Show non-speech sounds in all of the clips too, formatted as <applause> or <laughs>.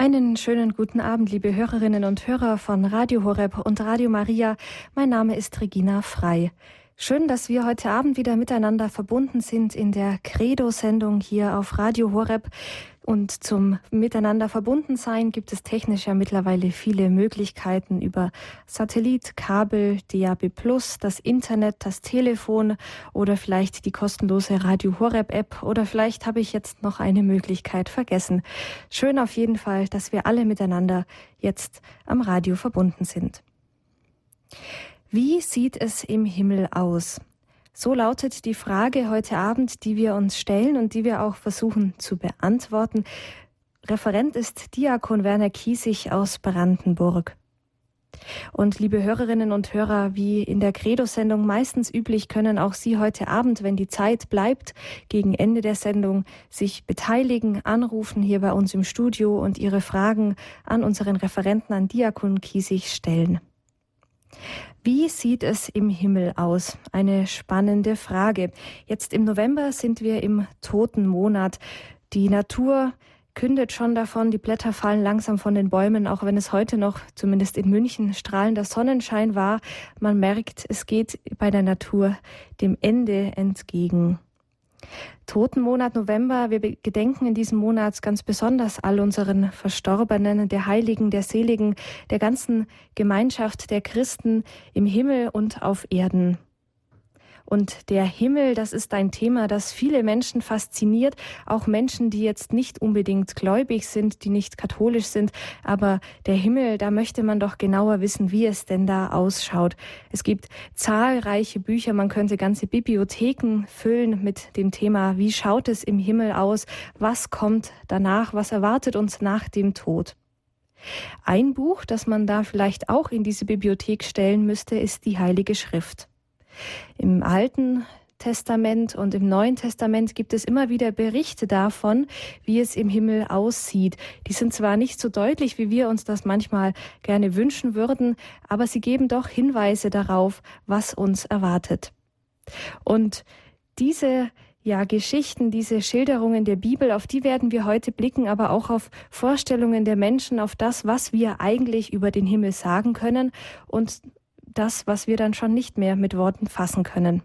Einen schönen guten Abend, liebe Hörerinnen und Hörer von Radio Horeb und Radio Maria. Mein Name ist Regina Frei. Schön, dass wir heute Abend wieder miteinander verbunden sind in der Credo-Sendung hier auf Radio Horeb. Und zum Miteinander verbunden sein gibt es technisch ja mittlerweile viele Möglichkeiten über Satellit, Kabel, DAB+, das Internet, das Telefon oder vielleicht die kostenlose Radio Horeb App oder vielleicht habe ich jetzt noch eine Möglichkeit vergessen. Schön auf jeden Fall, dass wir alle miteinander jetzt am Radio verbunden sind. Wie sieht es im Himmel aus? So lautet die Frage heute Abend, die wir uns stellen und die wir auch versuchen zu beantworten. Referent ist Diakon Werner Kiesig aus Brandenburg. Und liebe Hörerinnen und Hörer, wie in der Credo-Sendung meistens üblich, können auch Sie heute Abend, wenn die Zeit bleibt, gegen Ende der Sendung sich beteiligen, anrufen hier bei uns im Studio und Ihre Fragen an unseren Referenten, an Diakon Kiesig stellen. Wie sieht es im Himmel aus? Eine spannende Frage. Jetzt im November sind wir im Totenmonat. Die Natur kündet schon davon, die Blätter fallen langsam von den Bäumen, auch wenn es heute noch, zumindest in München, strahlender Sonnenschein war. Man merkt, es geht bei der Natur dem Ende entgegen. Totenmonat November. Wir gedenken in diesem Monat ganz besonders all unseren Verstorbenen, der Heiligen, der Seligen, der ganzen Gemeinschaft der Christen im Himmel und auf Erden. Und der Himmel, das ist ein Thema, das viele Menschen fasziniert, auch Menschen, die jetzt nicht unbedingt gläubig sind, die nicht katholisch sind, aber der Himmel, da möchte man doch genauer wissen, wie es denn da ausschaut. Es gibt zahlreiche Bücher, man könnte ganze Bibliotheken füllen mit dem Thema, wie schaut es im Himmel aus, was kommt danach, was erwartet uns nach dem Tod. Ein Buch, das man da vielleicht auch in diese Bibliothek stellen müsste, ist die Heilige Schrift. Im Alten Testament und im Neuen Testament gibt es immer wieder Berichte davon, wie es im Himmel aussieht. Die sind zwar nicht so deutlich, wie wir uns das manchmal gerne wünschen würden, aber sie geben doch Hinweise darauf, was uns erwartet. Und diese ja, Geschichten, diese Schilderungen der Bibel, auf die werden wir heute blicken, aber auch auf Vorstellungen der Menschen, auf das, was wir eigentlich über den Himmel sagen können und das, was wir dann schon nicht mehr mit Worten fassen können.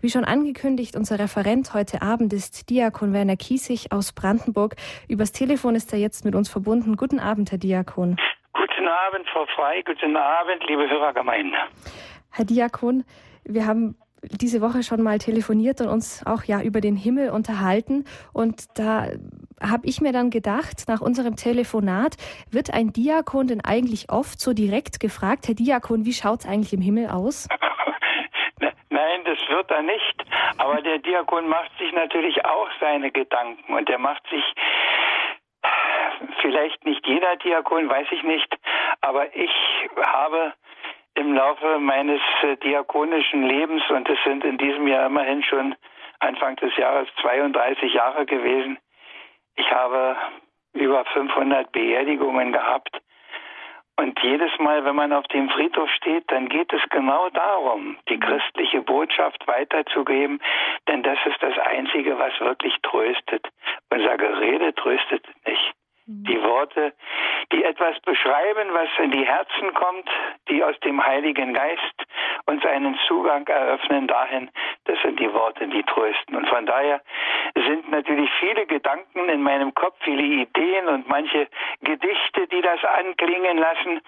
Wie schon angekündigt, unser Referent heute Abend ist Diakon Werner Kiesig aus Brandenburg. Übers Telefon ist er jetzt mit uns verbunden. Guten Abend, Herr Diakon. Guten Abend, Frau Frei. Guten Abend, liebe Hörergemeinde. Herr Diakon, wir haben diese Woche schon mal telefoniert und uns auch ja über den Himmel unterhalten. Und da habe ich mir dann gedacht, nach unserem Telefonat, wird ein Diakon denn eigentlich oft so direkt gefragt, Herr Diakon, wie schaut es eigentlich im Himmel aus? Nein, das wird er nicht. Aber der Diakon macht sich natürlich auch seine Gedanken und er macht sich vielleicht nicht jeder Diakon, weiß ich nicht, aber ich habe im Laufe meines äh, diakonischen Lebens, und es sind in diesem Jahr immerhin schon Anfang des Jahres 32 Jahre gewesen, ich habe über 500 Beerdigungen gehabt. Und jedes Mal, wenn man auf dem Friedhof steht, dann geht es genau darum, die christliche Botschaft weiterzugeben, denn das ist das Einzige, was wirklich tröstet. Unser Gerede tröstet nicht. Die Worte, die etwas beschreiben, was in die Herzen kommt, die aus dem Heiligen Geist uns einen Zugang eröffnen dahin, das sind die Worte, die trösten. Und von daher sind natürlich viele Gedanken in meinem Kopf, viele Ideen und manche Gedichte, die das anklingen lassen.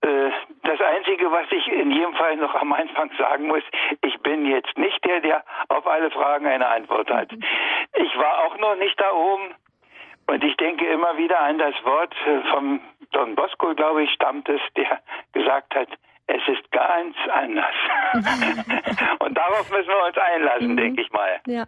Äh, das Einzige, was ich in jedem Fall noch am Anfang sagen muss, ich bin jetzt nicht der, der auf alle Fragen eine Antwort hat. Ich war auch noch nicht da oben. Und ich denke immer wieder an das Wort äh, vom Don Bosco, glaube ich, stammt es, der gesagt hat, es ist ganz anders. <laughs> und darauf müssen wir uns einlassen, mhm. denke ich mal. Ja.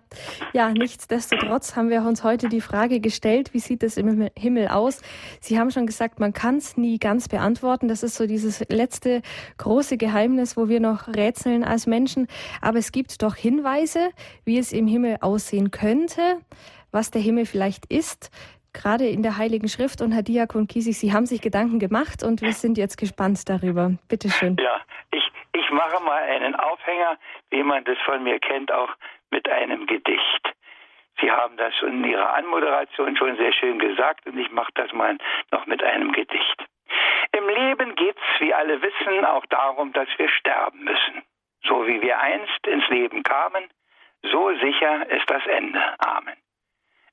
ja, nichtsdestotrotz haben wir uns heute die Frage gestellt, wie sieht es im Himmel aus? Sie haben schon gesagt, man kann es nie ganz beantworten. Das ist so dieses letzte große Geheimnis, wo wir noch rätseln als Menschen. Aber es gibt doch Hinweise, wie es im Himmel aussehen könnte was der Himmel vielleicht ist, gerade in der Heiligen Schrift. Und Herr Diakon Kiesig, Sie haben sich Gedanken gemacht und wir sind jetzt gespannt darüber. Bitte schön. Ja, ich, ich mache mal einen Aufhänger, wie man das von mir kennt, auch mit einem Gedicht. Sie haben das in Ihrer Anmoderation schon sehr schön gesagt und ich mache das mal noch mit einem Gedicht. Im Leben geht es, wie alle wissen, auch darum, dass wir sterben müssen. So wie wir einst ins Leben kamen, so sicher ist das Ende. Amen.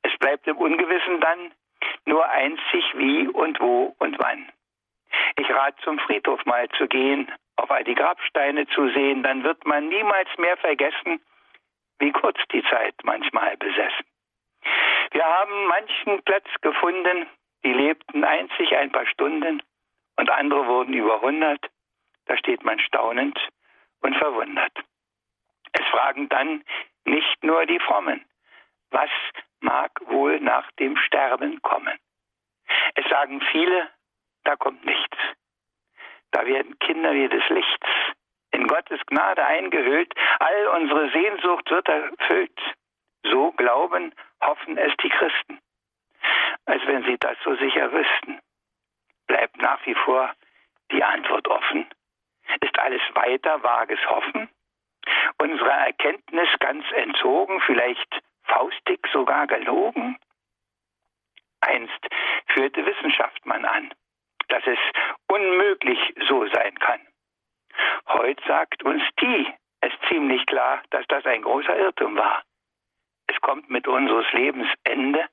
Es bleibt im Ungewissen dann nur einzig wie und wo und wann. Ich rate zum Friedhof mal zu gehen, auf all die Grabsteine zu sehen, dann wird man niemals mehr vergessen, wie kurz die Zeit manchmal besessen. Wir haben manchen Platz gefunden, die lebten einzig ein paar Stunden und andere wurden über hundert. Da steht man staunend und verwundert. Es fragen dann nicht nur die Frommen, was mag wohl nach dem Sterben kommen. Es sagen viele, da kommt nichts. Da werden Kinder wie des Lichts in Gottes Gnade eingehüllt, all unsere Sehnsucht wird erfüllt. So glauben, hoffen es die Christen, als wenn sie das so sicher wüssten. Bleibt nach wie vor die Antwort offen. Ist alles weiter vages Hoffen? Unserer Erkenntnis ganz entzogen, vielleicht faustig sogar gelogen? Einst führte Wissenschaft man an, dass es unmöglich so sein kann. Heute sagt uns die es ziemlich klar, dass das ein großer Irrtum war. Es kommt mit unseres Lebens Ende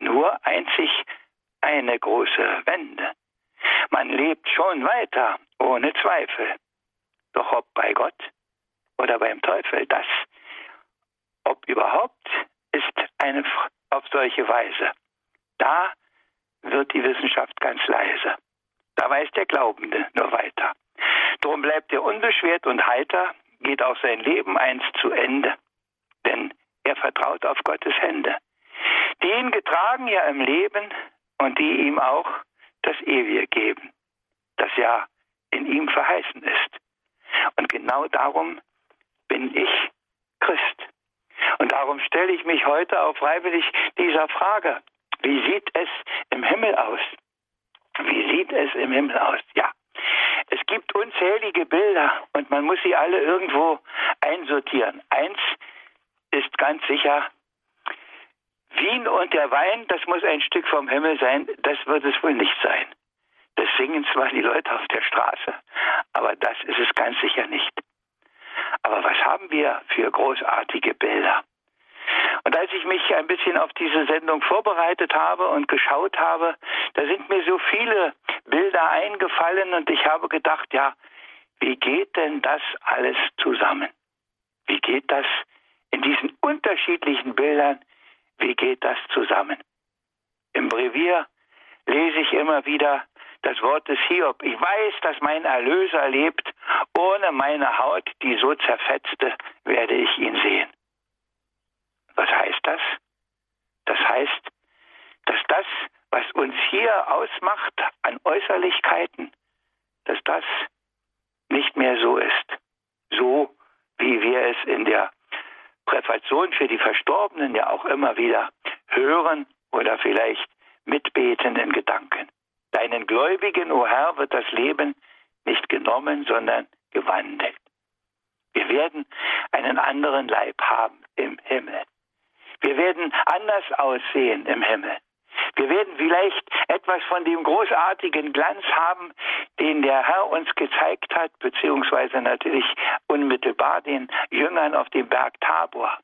nur einzig eine große Wende. Man lebt schon weiter, ohne Zweifel. Doch ob bei Gott oder beim Teufel, das, ob überhaupt, ist eine auf solche Weise. Da wird die Wissenschaft ganz leise. Da weiß der Glaubende nur weiter. Drum bleibt er unbeschwert und heiter, geht auch sein Leben einst zu Ende, denn er vertraut auf Gottes Hände, die ihn getragen ja im Leben und die ihm auch das Ewige geben, das ja in ihm verheißen ist. Und genau darum bin ich Christ. Und darum stelle ich mich heute auch freiwillig dieser Frage, wie sieht es im Himmel aus? Wie sieht es im Himmel aus? Ja, es gibt unzählige Bilder und man muss sie alle irgendwo einsortieren. Eins ist ganz sicher, Wien und der Wein, das muss ein Stück vom Himmel sein, das wird es wohl nicht sein. Das singen zwar die Leute auf der Straße, aber das ist es ganz sicher nicht. Aber was haben wir für großartige Bilder? Und als ich mich ein bisschen auf diese Sendung vorbereitet habe und geschaut habe, da sind mir so viele Bilder eingefallen und ich habe gedacht, ja, wie geht denn das alles zusammen? Wie geht das in diesen unterschiedlichen Bildern, wie geht das zusammen? Im Brevier lese ich immer wieder das Wort des Hiob. Ich weiß, dass mein Erlöser lebt. Ohne meine Haut, die so zerfetzte, werde ich ihn sehen. Was heißt das? Das heißt, dass das, was uns hier ausmacht an Äußerlichkeiten, dass das nicht mehr so ist. So wie wir es in der Präfation für die Verstorbenen ja auch immer wieder hören oder vielleicht mitbeten in Gedanken. Deinen Gläubigen, o oh Herr, wird das Leben nicht genommen, sondern gewandelt. Wir werden einen anderen Leib haben im Himmel. Wir werden anders aussehen im Himmel. Wir werden vielleicht etwas von dem großartigen Glanz haben, den der Herr uns gezeigt hat, beziehungsweise natürlich unmittelbar den Jüngern auf dem Berg Tabor,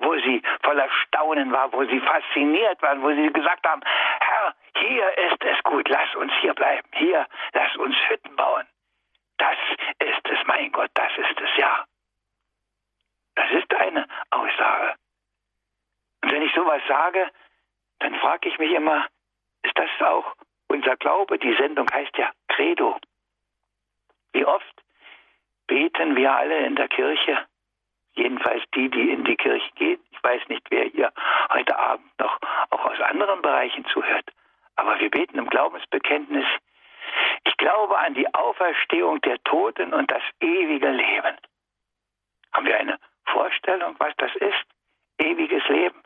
wo sie voller Staunen waren, wo sie fasziniert waren, wo sie gesagt haben, Herr, hier ist es gut, lass uns hier bleiben, hier, lass uns Hütten bauen. Das ist es, mein Gott, das ist es ja. Das ist eine Aussage. Und wenn ich sowas sage, dann frage ich mich immer, ist das auch unser Glaube? Die Sendung heißt ja Credo. Wie oft beten wir alle in der Kirche, jedenfalls die, die in die Kirche gehen. Ich weiß nicht, wer hier heute Abend noch auch aus anderen Bereichen zuhört, aber wir beten im Glaubensbekenntnis, ich glaube an die Auferstehung der Toten und das ewige Leben. Haben wir eine Vorstellung, was das ist? Ewiges Leben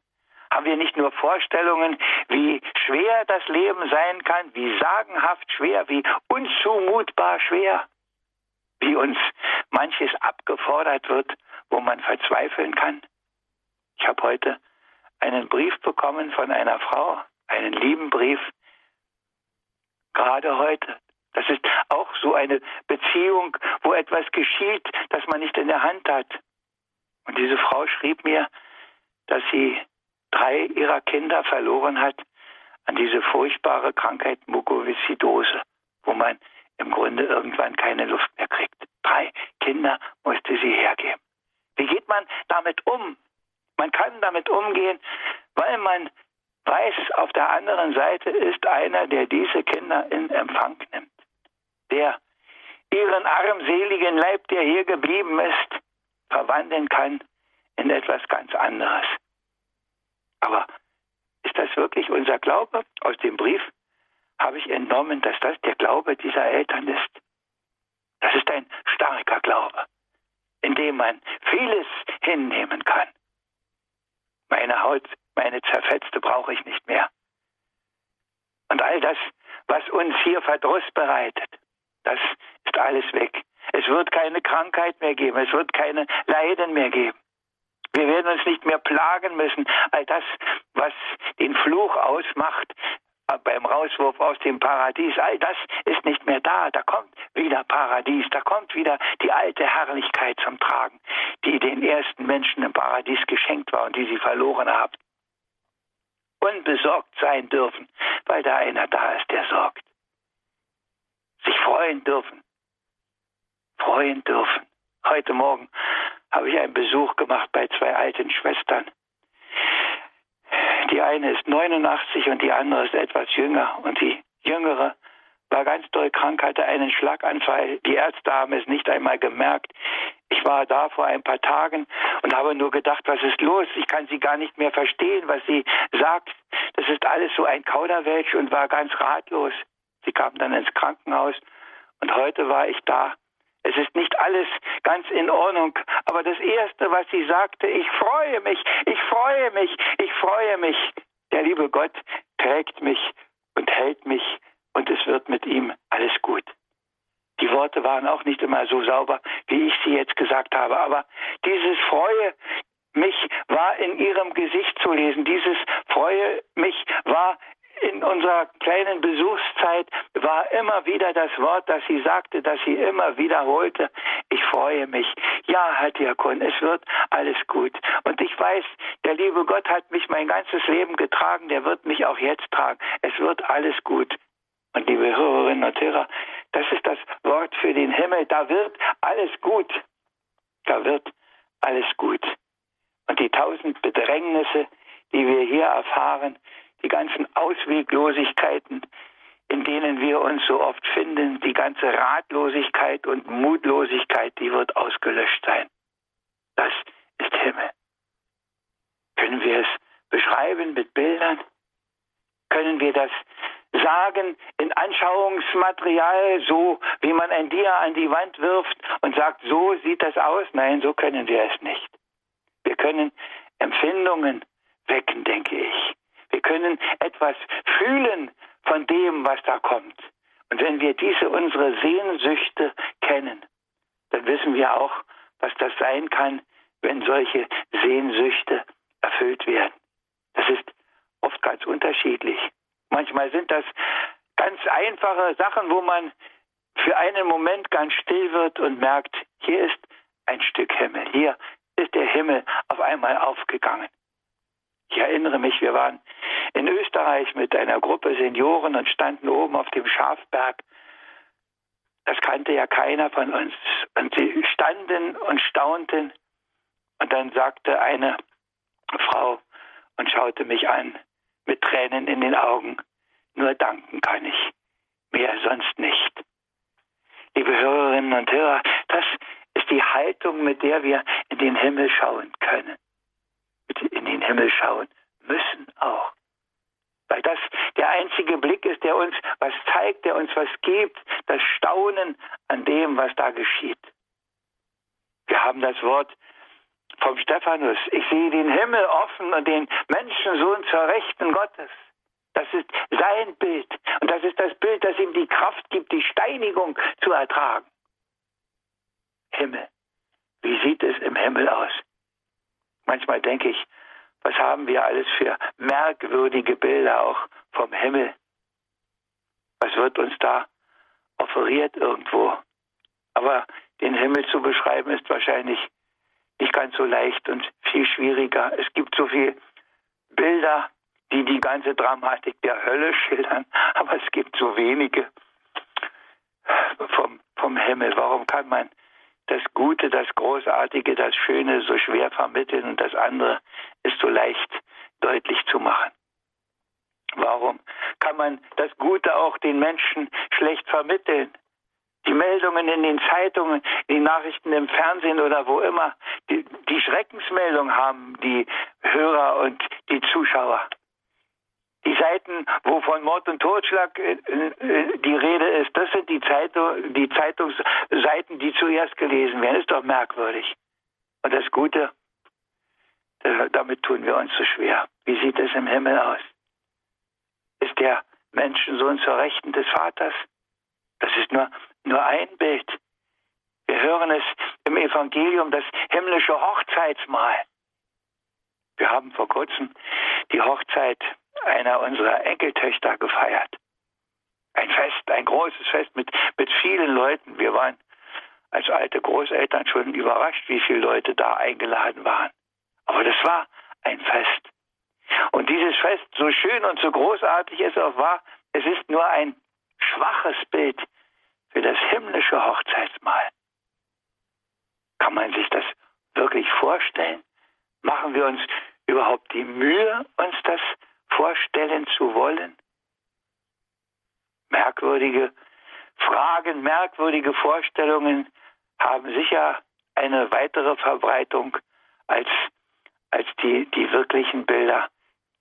haben wir nicht nur Vorstellungen, wie schwer das Leben sein kann, wie sagenhaft schwer, wie unzumutbar schwer, wie uns manches abgefordert wird, wo man verzweifeln kann. Ich habe heute einen Brief bekommen von einer Frau, einen lieben Brief, gerade heute. Das ist auch so eine Beziehung, wo etwas geschieht, das man nicht in der Hand hat. Und diese Frau schrieb mir, dass sie drei ihrer Kinder verloren hat an diese furchtbare Krankheit Mukoviszidose, wo man im Grunde irgendwann keine Luft mehr kriegt. Drei Kinder musste sie hergeben. Wie geht man damit um? Man kann damit umgehen, weil man weiß, auf der anderen Seite ist einer, der diese Kinder in Empfang nimmt, der ihren armseligen Leib, der hier geblieben ist, verwandeln kann in etwas ganz anderes. Aber ist das wirklich unser Glaube? Aus dem Brief habe ich entnommen, dass das der Glaube dieser Eltern ist. Das ist ein starker Glaube, in dem man vieles hinnehmen kann. Meine Haut, meine zerfetzte brauche ich nicht mehr. Und all das, was uns hier Verdruss bereitet, das ist alles weg. Es wird keine Krankheit mehr geben, es wird keine Leiden mehr geben. Wir werden uns nicht mehr plagen müssen. All das, was den Fluch ausmacht, äh, beim Rauswurf aus dem Paradies, all das ist nicht mehr da. Da kommt wieder Paradies, da kommt wieder die alte Herrlichkeit zum Tragen, die den ersten Menschen im Paradies geschenkt war und die sie verloren haben. Unbesorgt sein dürfen, weil da einer da ist, der sorgt. Sich freuen dürfen. Freuen dürfen. Heute Morgen habe ich einen Besuch gemacht bei zwei alten Schwestern. Die eine ist 89 und die andere ist etwas jünger. Und die jüngere war ganz doll krank, hatte einen Schlaganfall. Die Ärzte haben es nicht einmal gemerkt. Ich war da vor ein paar Tagen und habe nur gedacht, was ist los? Ich kann sie gar nicht mehr verstehen, was sie sagt. Das ist alles so ein Kauderwelsch und war ganz ratlos. Sie kam dann ins Krankenhaus und heute war ich da es ist nicht alles ganz in Ordnung. Aber das Erste, was sie sagte, ich freue mich, ich freue mich, ich freue mich. Der liebe Gott trägt mich und hält mich und es wird mit ihm alles gut. Die Worte waren auch nicht immer so sauber, wie ich sie jetzt gesagt habe, aber dieses Freue mich war in ihrem Gesicht zu lesen. Dieses Freue mich war in unserer kleinen Besuchszeit war immer wieder das Wort, das sie sagte, das sie immer wiederholte. Ich freue mich. Ja, Herr Diakon, es wird alles gut. Und ich weiß, der liebe Gott hat mich mein ganzes Leben getragen, der wird mich auch jetzt tragen. Es wird alles gut. Und liebe Hörerinnen und Hörer, das ist das Wort für den Himmel. Da wird alles gut. Da wird alles gut. Und die tausend Bedrängnisse, die wir hier erfahren, die ganzen Ausweglosigkeiten, in denen wir uns so oft finden, die ganze Ratlosigkeit und Mutlosigkeit, die wird ausgelöscht sein. Das ist Himmel. Können wir es beschreiben mit Bildern? Können wir das sagen in Anschauungsmaterial, so wie man ein Dia an die Wand wirft und sagt, so sieht das aus? Nein, so können wir es nicht. Wir können Empfindungen wecken, denke ich. Wir können etwas fühlen von dem, was da kommt. Und wenn wir diese unsere Sehnsüchte kennen, dann wissen wir auch, was das sein kann, wenn solche Sehnsüchte erfüllt werden. Das ist oft ganz unterschiedlich. Manchmal sind das ganz einfache Sachen, wo man für einen Moment ganz still wird und merkt, hier ist ein Stück Himmel, hier ist der Himmel auf einmal aufgegangen. Ich erinnere mich, wir waren in Österreich mit einer Gruppe Senioren und standen oben auf dem Schafberg. Das kannte ja keiner von uns. Und sie standen und staunten. Und dann sagte eine Frau und schaute mich an mit Tränen in den Augen. Nur danken kann ich, mehr sonst nicht. Liebe Hörerinnen und Hörer, das ist die Haltung, mit der wir in den Himmel schauen können in den Himmel schauen müssen auch. Weil das der einzige Blick ist, der uns was zeigt, der uns was gibt, das Staunen an dem, was da geschieht. Wir haben das Wort vom Stephanus. Ich sehe den Himmel offen und den Menschensohn zur Rechten Gottes. Das ist sein Bild. Und das ist das Bild, das ihm die Kraft gibt, die Steinigung zu ertragen. Himmel. Wie sieht es im Himmel aus? Manchmal denke ich, Was haben wir alles für merkwürdige Bilder auch vom Himmel? Was wird uns da offeriert irgendwo? Aber den Himmel zu beschreiben ist wahrscheinlich nicht ganz so leicht und viel schwieriger. Es gibt so viele Bilder, die die ganze Dramatik der Hölle schildern, <laughs> aber es gibt so wenige vom, vom Himmel. Warum kann man das Gute, das Großartige, das Schöne so schwer vermitteln und das andere ist so leicht deutlich zu machen? Warum kann man das Gute auch den Menschen schlecht vermitteln? Die Meldungen in den Zeitungen, die Nachrichten im Fernsehen oder wo immer, die, die Schreckensmeldung haben die Hörer und die Zuschauer. Die Seiten, wo von Mord und Totschlag äh, äh, die Rede ist, das sind die, Zeitung, die Zeitungsseiten, die zuerst gelesen werden. Ist doch merkwürdig. Und das Gute, damit tun wir uns so schwer. Wie sieht es im Himmel aus? Ist der Menschensohn zur Rechten des Vaters? Das ist nur, nur ein Bild. Wir hören es im Evangelium, das himmlische Hochzeitsmahl. Wir haben vor kurzem die Hochzeit einer unserer Enkeltöchter gefeiert. Ein Fest, ein großes Fest mit, mit vielen Leuten. Wir waren als alte Großeltern schon überrascht, wie viele Leute da eingeladen waren. Aber das war ein Fest. Und dieses Fest, so schön und so großartig es auch war, es ist nur ein schwaches Bild für das himmlische Hochzeitsmahl. Kann man sich das wirklich vorstellen? Machen wir uns überhaupt die Mühe, uns das vorstellen zu wollen? Merkwürdige Fragen, merkwürdige Vorstellungen haben sicher eine weitere Verbreitung als, als die, die wirklichen Bilder,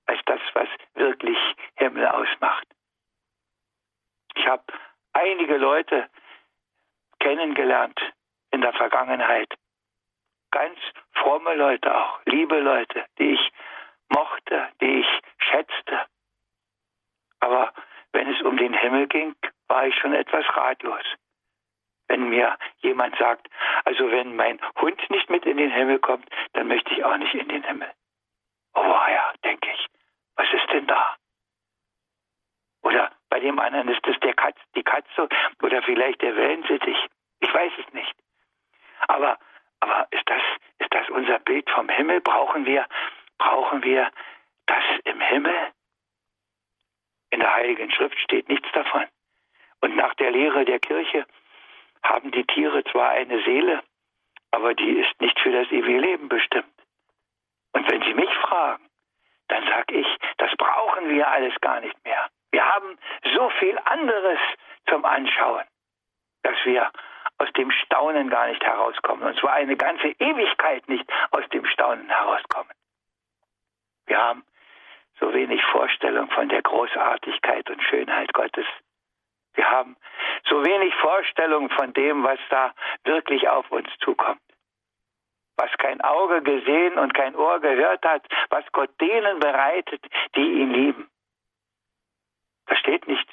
als das, was wirklich Himmel ausmacht. Ich habe einige Leute kennengelernt in der Vergangenheit. Ganz fromme Leute auch, liebe Leute, die ich mochte, die ich schätzte. Aber wenn es um den Himmel ging, war ich schon etwas ratlos. Wenn mir jemand sagt, also wenn mein Hund nicht mit in den Himmel kommt, dann möchte ich auch nicht in den Himmel. Oh ja, denke ich, was ist denn da? Oder bei dem anderen ist es der Katz, die Katze oder vielleicht der Wellensittich. Ich weiß es nicht. Aber, aber ist das, ist das unser Bild vom Himmel? Brauchen wir, brauchen wir das im Himmel? In der Heiligen Schrift steht nichts davon. Und nach der Lehre der Kirche haben die Tiere zwar eine Seele, aber die ist nicht für das ewige Leben bestimmt. Und wenn Sie mich fragen, dann sage ich, das brauchen wir alles gar nicht so viel anderes zum Anschauen, dass wir aus dem Staunen gar nicht herauskommen. Und zwar eine ganze Ewigkeit nicht aus dem Staunen herauskommen. Wir haben so wenig Vorstellung von der Großartigkeit und Schönheit Gottes. Wir haben so wenig Vorstellung von dem, was da wirklich auf uns zukommt. Was kein Auge gesehen und kein Ohr gehört hat, was Gott denen bereitet, die ihn lieben. Da steht nicht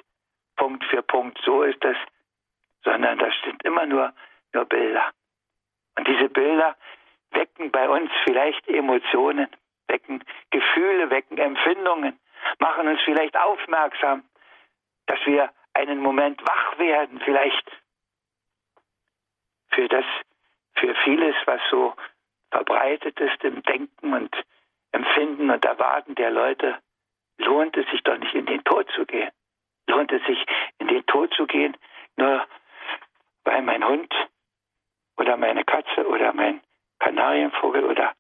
Punkt für Punkt, so ist es, sondern da sind immer nur, nur Bilder. Und diese Bilder wecken bei uns vielleicht Emotionen, wecken Gefühle, wecken Empfindungen, machen uns vielleicht aufmerksam, dass wir einen Moment wach werden, vielleicht für das, für vieles, was so verbreitet ist im Denken und Empfinden und Erwarten der Leute, lohnt es sich doch nicht in den Tod zu gehen. Lohnt es sich in den Tod zu gehen, nur weil mein Hund oder meine Katze oder mein Kanarienvogel oder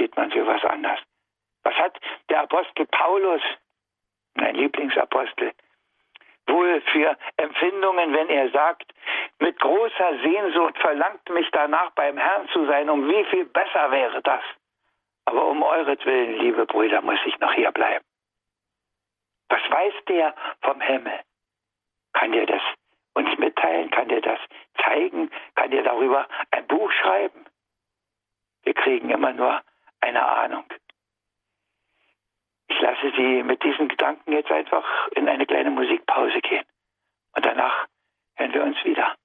geht man für was anders. Was hat der Apostel Paulus, mein Lieblingsapostel, wohl für Empfindungen, wenn er sagt, mit großer Sehnsucht verlangt mich danach beim Herrn zu sein, um wie viel besser wäre das. Aber um euretwillen, liebe Brüder, muss ich noch hier bleiben. Was weiß der vom Himmel? Kann der das uns mitteilen? Kann der das zeigen? Kann der darüber ein Buch schreiben? Wir kriegen immer nur eine Ahnung. Ich lasse Sie mit diesen Gedanken jetzt einfach in eine kleine Musikpause gehen. Und danach hören wir uns wieder.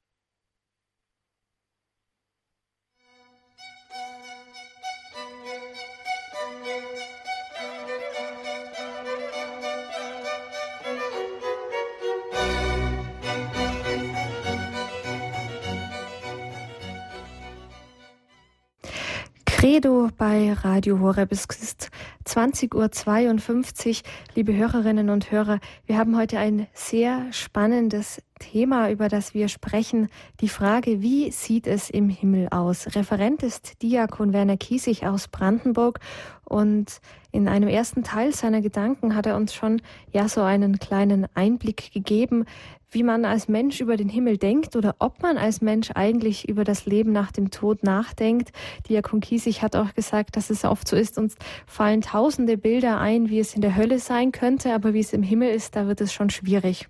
Credo bei Radio Horeb. Es ist 20.52 Uhr. Liebe Hörerinnen und Hörer, wir haben heute ein sehr spannendes Thema, über das wir sprechen. Die Frage, wie sieht es im Himmel aus? Referent ist Diakon Werner Kiesig aus Brandenburg und in einem ersten Teil seiner Gedanken hat er uns schon ja so einen kleinen Einblick gegeben, wie man als Mensch über den Himmel denkt oder ob man als Mensch eigentlich über das Leben nach dem Tod nachdenkt. Diakon Kiesig hat auch gesagt, dass es oft so ist, uns fallen tausende Bilder ein, wie es in der Hölle sein könnte, aber wie es im Himmel ist, da wird es schon schwierig.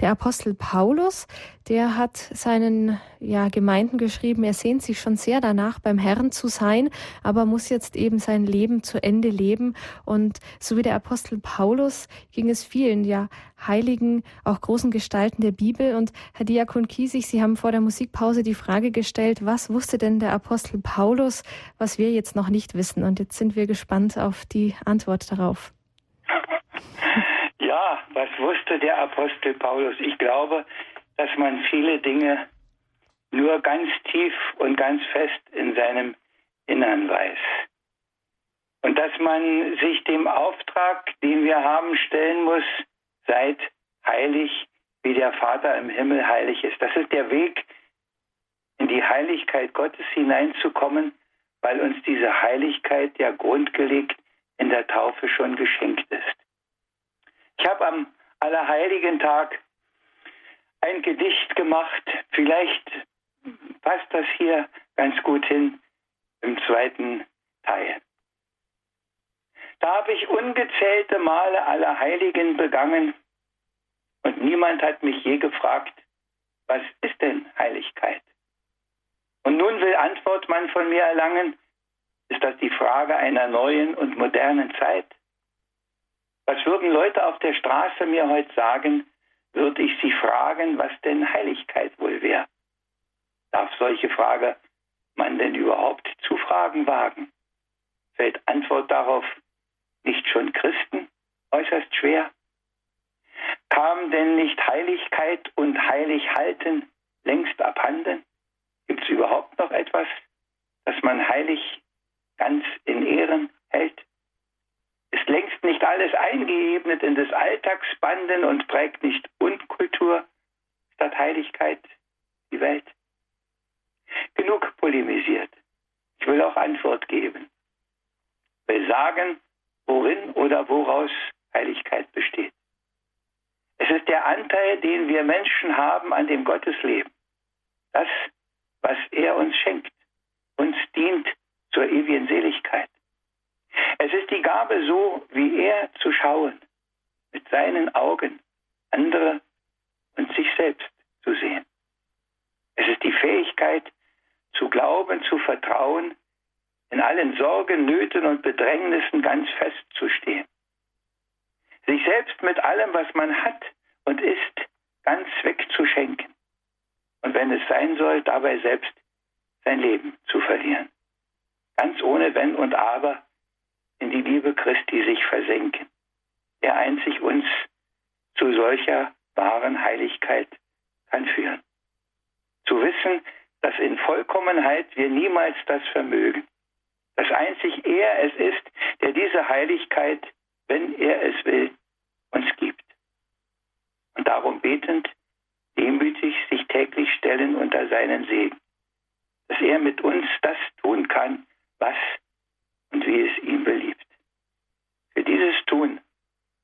Der Apostel Paulus, der hat seinen ja, Gemeinden geschrieben, er sehnt sich schon sehr danach, beim Herrn zu sein, aber muss jetzt eben sein Leben zu Ende leben. Und so wie der Apostel Paulus ging es vielen, ja, heiligen, auch großen Gestalten der Bibel. Und Herr Diakon Kiesig, Sie haben vor der Musikpause die Frage gestellt, was wusste denn der Apostel Paulus, was wir jetzt noch nicht wissen? Und jetzt sind wir gespannt auf die Antwort darauf. <laughs> Was wusste der Apostel Paulus? Ich glaube, dass man viele Dinge nur ganz tief und ganz fest in seinem Innern weiß. Und dass man sich dem Auftrag, den wir haben, stellen muss, seid heilig, wie der Vater im Himmel heilig ist. Das ist der Weg, in die Heiligkeit Gottes hineinzukommen, weil uns diese Heiligkeit ja grundgelegt in der Taufe schon geschenkt ist. Ich habe am Allerheiligen Tag ein Gedicht gemacht. Vielleicht passt das hier ganz gut hin im zweiten Teil. Da habe ich ungezählte Male Allerheiligen begangen und niemand hat mich je gefragt, was ist denn Heiligkeit? Und nun will Antwort man von mir erlangen, ist das die Frage einer neuen und modernen Zeit? Was würden Leute auf der Straße mir heute sagen, würde ich sie fragen, was denn Heiligkeit wohl wäre? Darf solche Frage man denn überhaupt zu fragen wagen? Fällt Antwort darauf nicht schon Christen äußerst schwer? Kam denn nicht Heiligkeit und Heilighalten längst abhanden? Gibt es überhaupt noch etwas, das man heilig ganz in Ehren hält? Ist längst nicht alles eingeebnet in des Alltagsbanden und prägt nicht Unkultur statt Heiligkeit die Welt. Genug polemisiert. Ich will auch Antwort geben. Will sagen, worin oder woraus Heiligkeit besteht. Es ist der Anteil, den wir Menschen haben an dem Gottesleben. Das, was er uns schenkt, uns dient zur ewigen Seligkeit. Es ist die Gabe, so wie er zu schauen, mit seinen Augen andere und sich selbst zu sehen. Es ist die Fähigkeit, zu glauben, zu vertrauen, in allen Sorgen, Nöten und Bedrängnissen ganz festzustehen. Sich selbst mit allem, was man hat und ist, ganz wegzuschenken. Und wenn es sein soll, dabei selbst sein Leben zu verlieren. Ganz ohne Wenn und Aber, in die Liebe Christi sich versenken, der einzig uns zu solcher wahren Heiligkeit kann führen. Zu wissen, dass in Vollkommenheit wir niemals das vermögen, dass einzig er es ist, der diese Heiligkeit, wenn er es will, uns gibt. Und darum betend, demütig sich täglich stellen unter seinen Segen, dass er mit uns das tun kann, was und wie es ihm beliebt. Für dieses Tun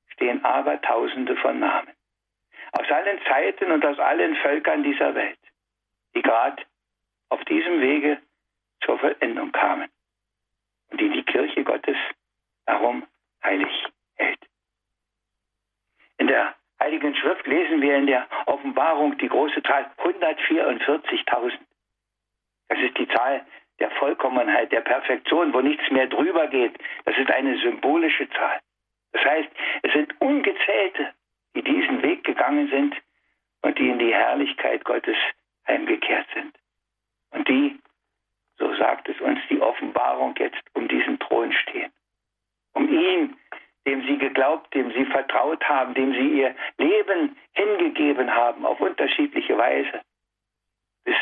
stehen aber Tausende von Namen. Aus allen Zeiten und aus allen Völkern dieser Welt, die gerade auf diesem Wege zur Vollendung kamen und die die Kirche Gottes darum heilig hält. In der Heiligen Schrift lesen wir in der Offenbarung die große Zahl 144.000. Das ist die Zahl der Vollkommenheit, der Perfektion, wo nichts mehr drüber geht. Das ist eine symbolische Zahl. Das heißt, es sind ungezählte, die diesen Weg gegangen sind und die in die Herrlichkeit Gottes heimgekehrt sind. Und die, so sagt es uns die Offenbarung, jetzt um diesen Thron stehen. Um ihn, dem sie geglaubt, dem sie vertraut haben, dem sie ihr Leben hingegeben haben, auf unterschiedliche Weise. Bis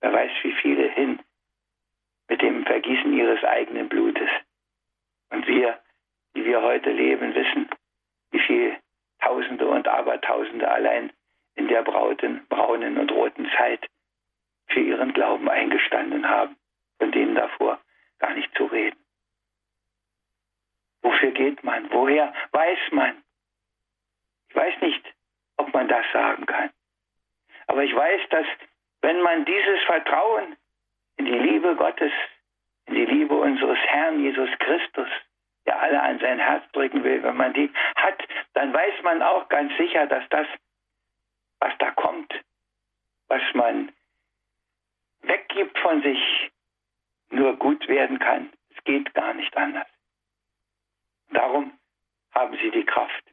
wer weiß wie viele hin mit dem Vergießen ihres eigenen Blutes. Und wir, die wir heute leben, wissen, wie viel Tausende und Abertausende allein in der brauten, braunen und roten Zeit für ihren Glauben eingestanden haben, von denen davor gar nicht zu reden. Wofür geht man? Woher weiß man? Ich weiß nicht, ob man das sagen kann. Aber ich weiß, dass wenn man dieses Vertrauen in die Liebe Gottes, in die Liebe unseres Herrn Jesus Christus, der alle an sein Herz drücken will, wenn man die hat, dann weiß man auch ganz sicher, dass das, was da kommt, was man weggibt von sich, nur gut werden kann. Es geht gar nicht anders. Darum haben sie die Kraft,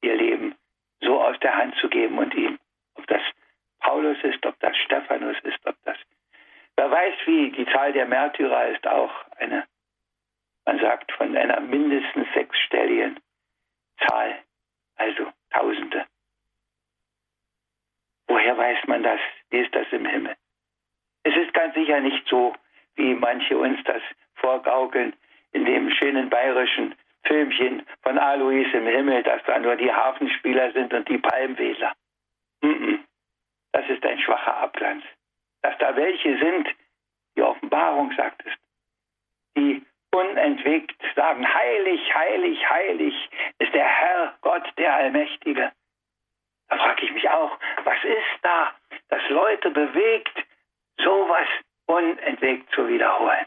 ihr Leben so aus der Hand zu geben und ihm, ob das Paulus ist, ob das Stephanus ist, ob das, wer weiß wie, die Zahl der Märtyrer ist auch eine, man sagt von einer mindestens sechsstelligen Zahl, also Tausende. Woher weiß man das? Wie ist das im Himmel? Es ist ganz sicher nicht so, wie manche uns das vorgaukeln, in dem schönen bayerischen Filmchen von Alois im Himmel, dass da nur die Hafenspieler sind und die Palmwedler. Das ist ein schwacher Abglanz. Dass da welche sind, die Offenbarung sagt es, die unentwegt sagen, heilig, heilig, heilig ist der Herr Gott, der Allmächtige. Da frage ich mich auch, was ist da, das Leute bewegt, sowas unentwegt zu wiederholen?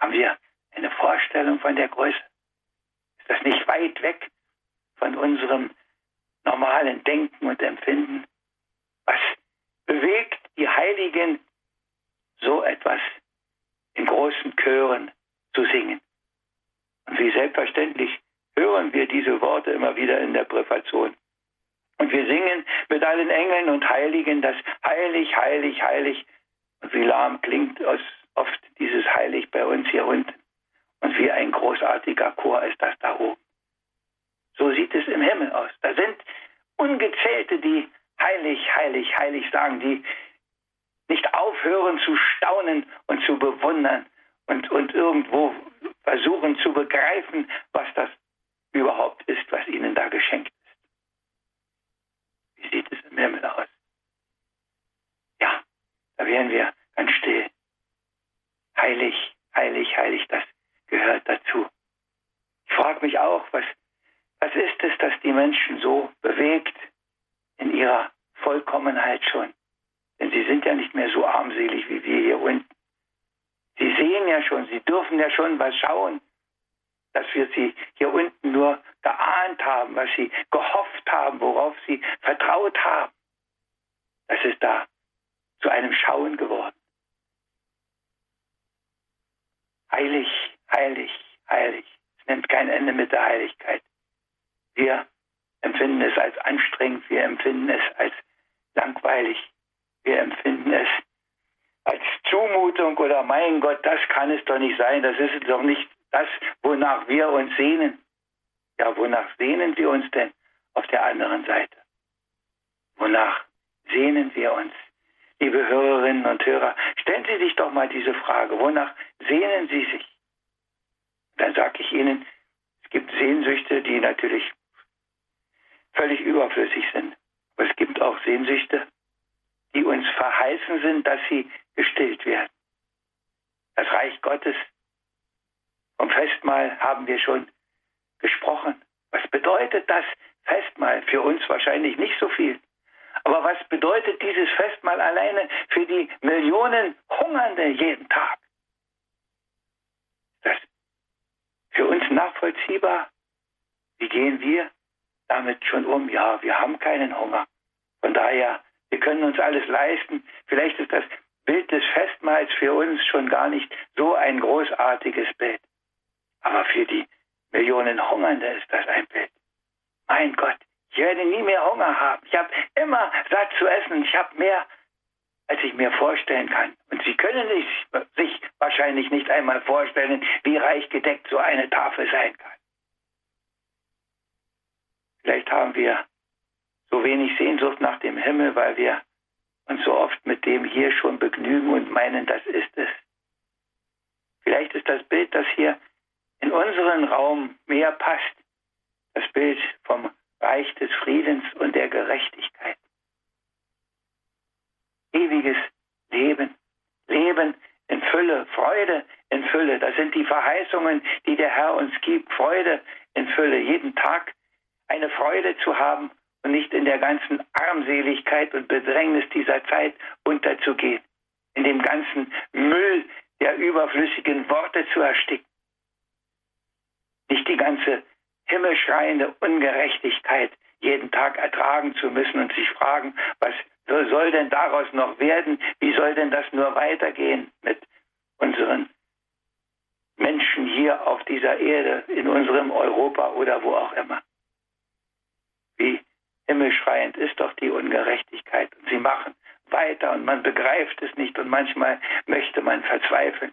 Haben wir eine Vorstellung von der Größe? Ist das nicht weit weg von unserem normalen Denken und Empfinden? Was bewegt die Heiligen, so etwas in großen Chören zu singen? Und wie selbstverständlich hören wir diese Worte immer wieder in der Präfation. Und wir singen mit allen Engeln und Heiligen das Heilig, Heilig, Heilig. Und wie lahm klingt oft dieses Heilig bei uns hier unten. Und wie ein großartiger Chor ist das da oben. So sieht es im Himmel aus. Da sind Ungezählte, die heilig, heilig, heilig sagen, die nicht aufhören zu staunen und zu bewundern und, und irgendwo versuchen zu begreifen, was das überhaupt ist, was ihnen da geschenkt ist. Wie sieht es im Himmel aus? Ja, da wären wir ganz still. Heilig, heilig, heilig, das gehört dazu. Ich frage mich auch, was, was ist es, das die Menschen so bewegt in ihrer Vollkommenheit schon? Denn sie sind ja nicht mehr so armselig wie wir hier unten. Sie sehen ja schon, sie dürfen ja schon was schauen, dass wir sie hier unten nur geahnt haben, was sie gehofft haben, worauf sie vertraut haben. Das ist da zu einem Schauen geworden. Heilig, heilig, heilig. Es nimmt kein Ende mit der Heiligkeit. Wir empfinden es als anstrengend, wir empfinden es als langweilig, wir empfinden es als Zumutung oder mein Gott, das kann es doch nicht sein, das ist doch nicht das, wonach wir uns sehnen. Ja, wonach sehnen wir uns denn auf der anderen Seite? Wonach sehnen wir uns? Liebe Hörerinnen und Hörer, stellen Sie sich doch mal diese Frage, wonach sehnen Sie sich? Dann sage ich Ihnen, es gibt Sehnsüchte, die natürlich völlig überflüssig sind. Aber es gibt auch Sehnsüchte, die uns verheißen sind, dass sie gestillt werden. Das Reich Gottes vom Festmahl haben wir schon gesprochen. Was bedeutet das Festmahl? Für uns wahrscheinlich nicht so viel. Aber was bedeutet dieses Festmahl alleine für die Millionen Hungernde jeden Tag? Das für uns nachvollziehbar? Wie gehen wir damit schon um? Ja, wir haben keinen Hunger. Von daher, wir können uns alles leisten. Vielleicht ist das Bild des Festmahls für uns schon gar nicht so ein großartiges Bild. Aber für die Millionen Hungernde ist das ein Bild. Mein Gott, ich werde nie mehr Hunger haben. Ich habe immer satt zu essen. Ich habe mehr, als ich mir vorstellen kann. Und Sie können sich wahrscheinlich nicht einmal vorstellen, wie reich gedeckt so eine Tafel sein kann. Vielleicht haben wir so wenig Sehnsucht nach dem Himmel, weil wir uns so oft mit dem hier schon begnügen und meinen, das ist es. Vielleicht ist das Bild, das hier in unseren Raum mehr passt, das Bild vom Reich des Friedens und der Gerechtigkeit. Ewiges Leben, Leben in Fülle, Freude in Fülle. Das sind die Verheißungen, die der Herr uns gibt. Freude in Fülle, jeden Tag eine Freude zu haben und nicht in der ganzen Armseligkeit und Bedrängnis dieser Zeit unterzugehen, in dem ganzen Müll der überflüssigen Worte zu ersticken. Nicht die ganze himmelschreiende Ungerechtigkeit jeden Tag ertragen zu müssen und sich fragen, was soll denn daraus noch werden? Wie soll denn das nur weitergehen mit unseren Menschen hier auf dieser Erde, in unserem Europa oder wo auch immer? Himmelschreiend ist doch die Ungerechtigkeit. Und sie machen weiter und man begreift es nicht und manchmal möchte man verzweifeln.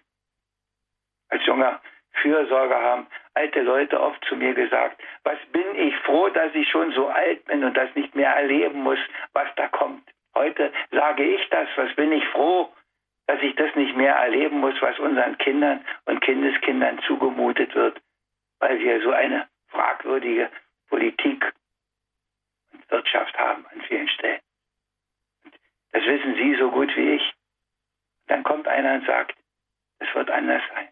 Als junger Fürsorger haben alte Leute oft zu mir gesagt, was bin ich froh, dass ich schon so alt bin und das nicht mehr erleben muss, was da kommt. Heute sage ich das, was bin ich froh, dass ich das nicht mehr erleben muss, was unseren Kindern und Kindeskindern zugemutet wird, weil wir so eine fragwürdige Politik Wirtschaft haben an vielen Stellen. Das wissen Sie so gut wie ich. Dann kommt einer und sagt, es wird anders sein.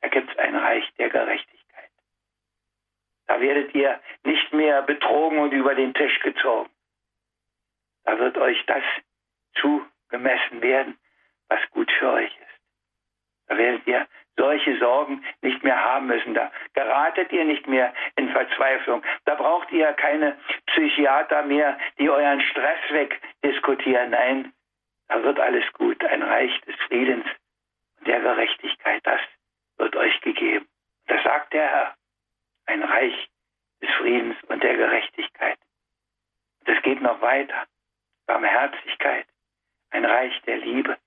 Da gibt es ein Reich der Gerechtigkeit. Da werdet ihr nicht mehr betrogen und über den Tisch gezogen. Da wird euch das zugemessen werden, was gut für euch ist. Da werdet ihr solche Sorgen nicht mehr haben müssen. Da geratet ihr nicht mehr in Verzweiflung. Da braucht ihr keine Psychiater mehr, die euren Stress wegdiskutieren. Nein, da wird alles gut. Ein Reich des Friedens und der Gerechtigkeit. Das wird euch gegeben. Das sagt der Herr. Ein Reich des Friedens und der Gerechtigkeit. Das geht noch weiter. Barmherzigkeit. Ein Reich der Liebe.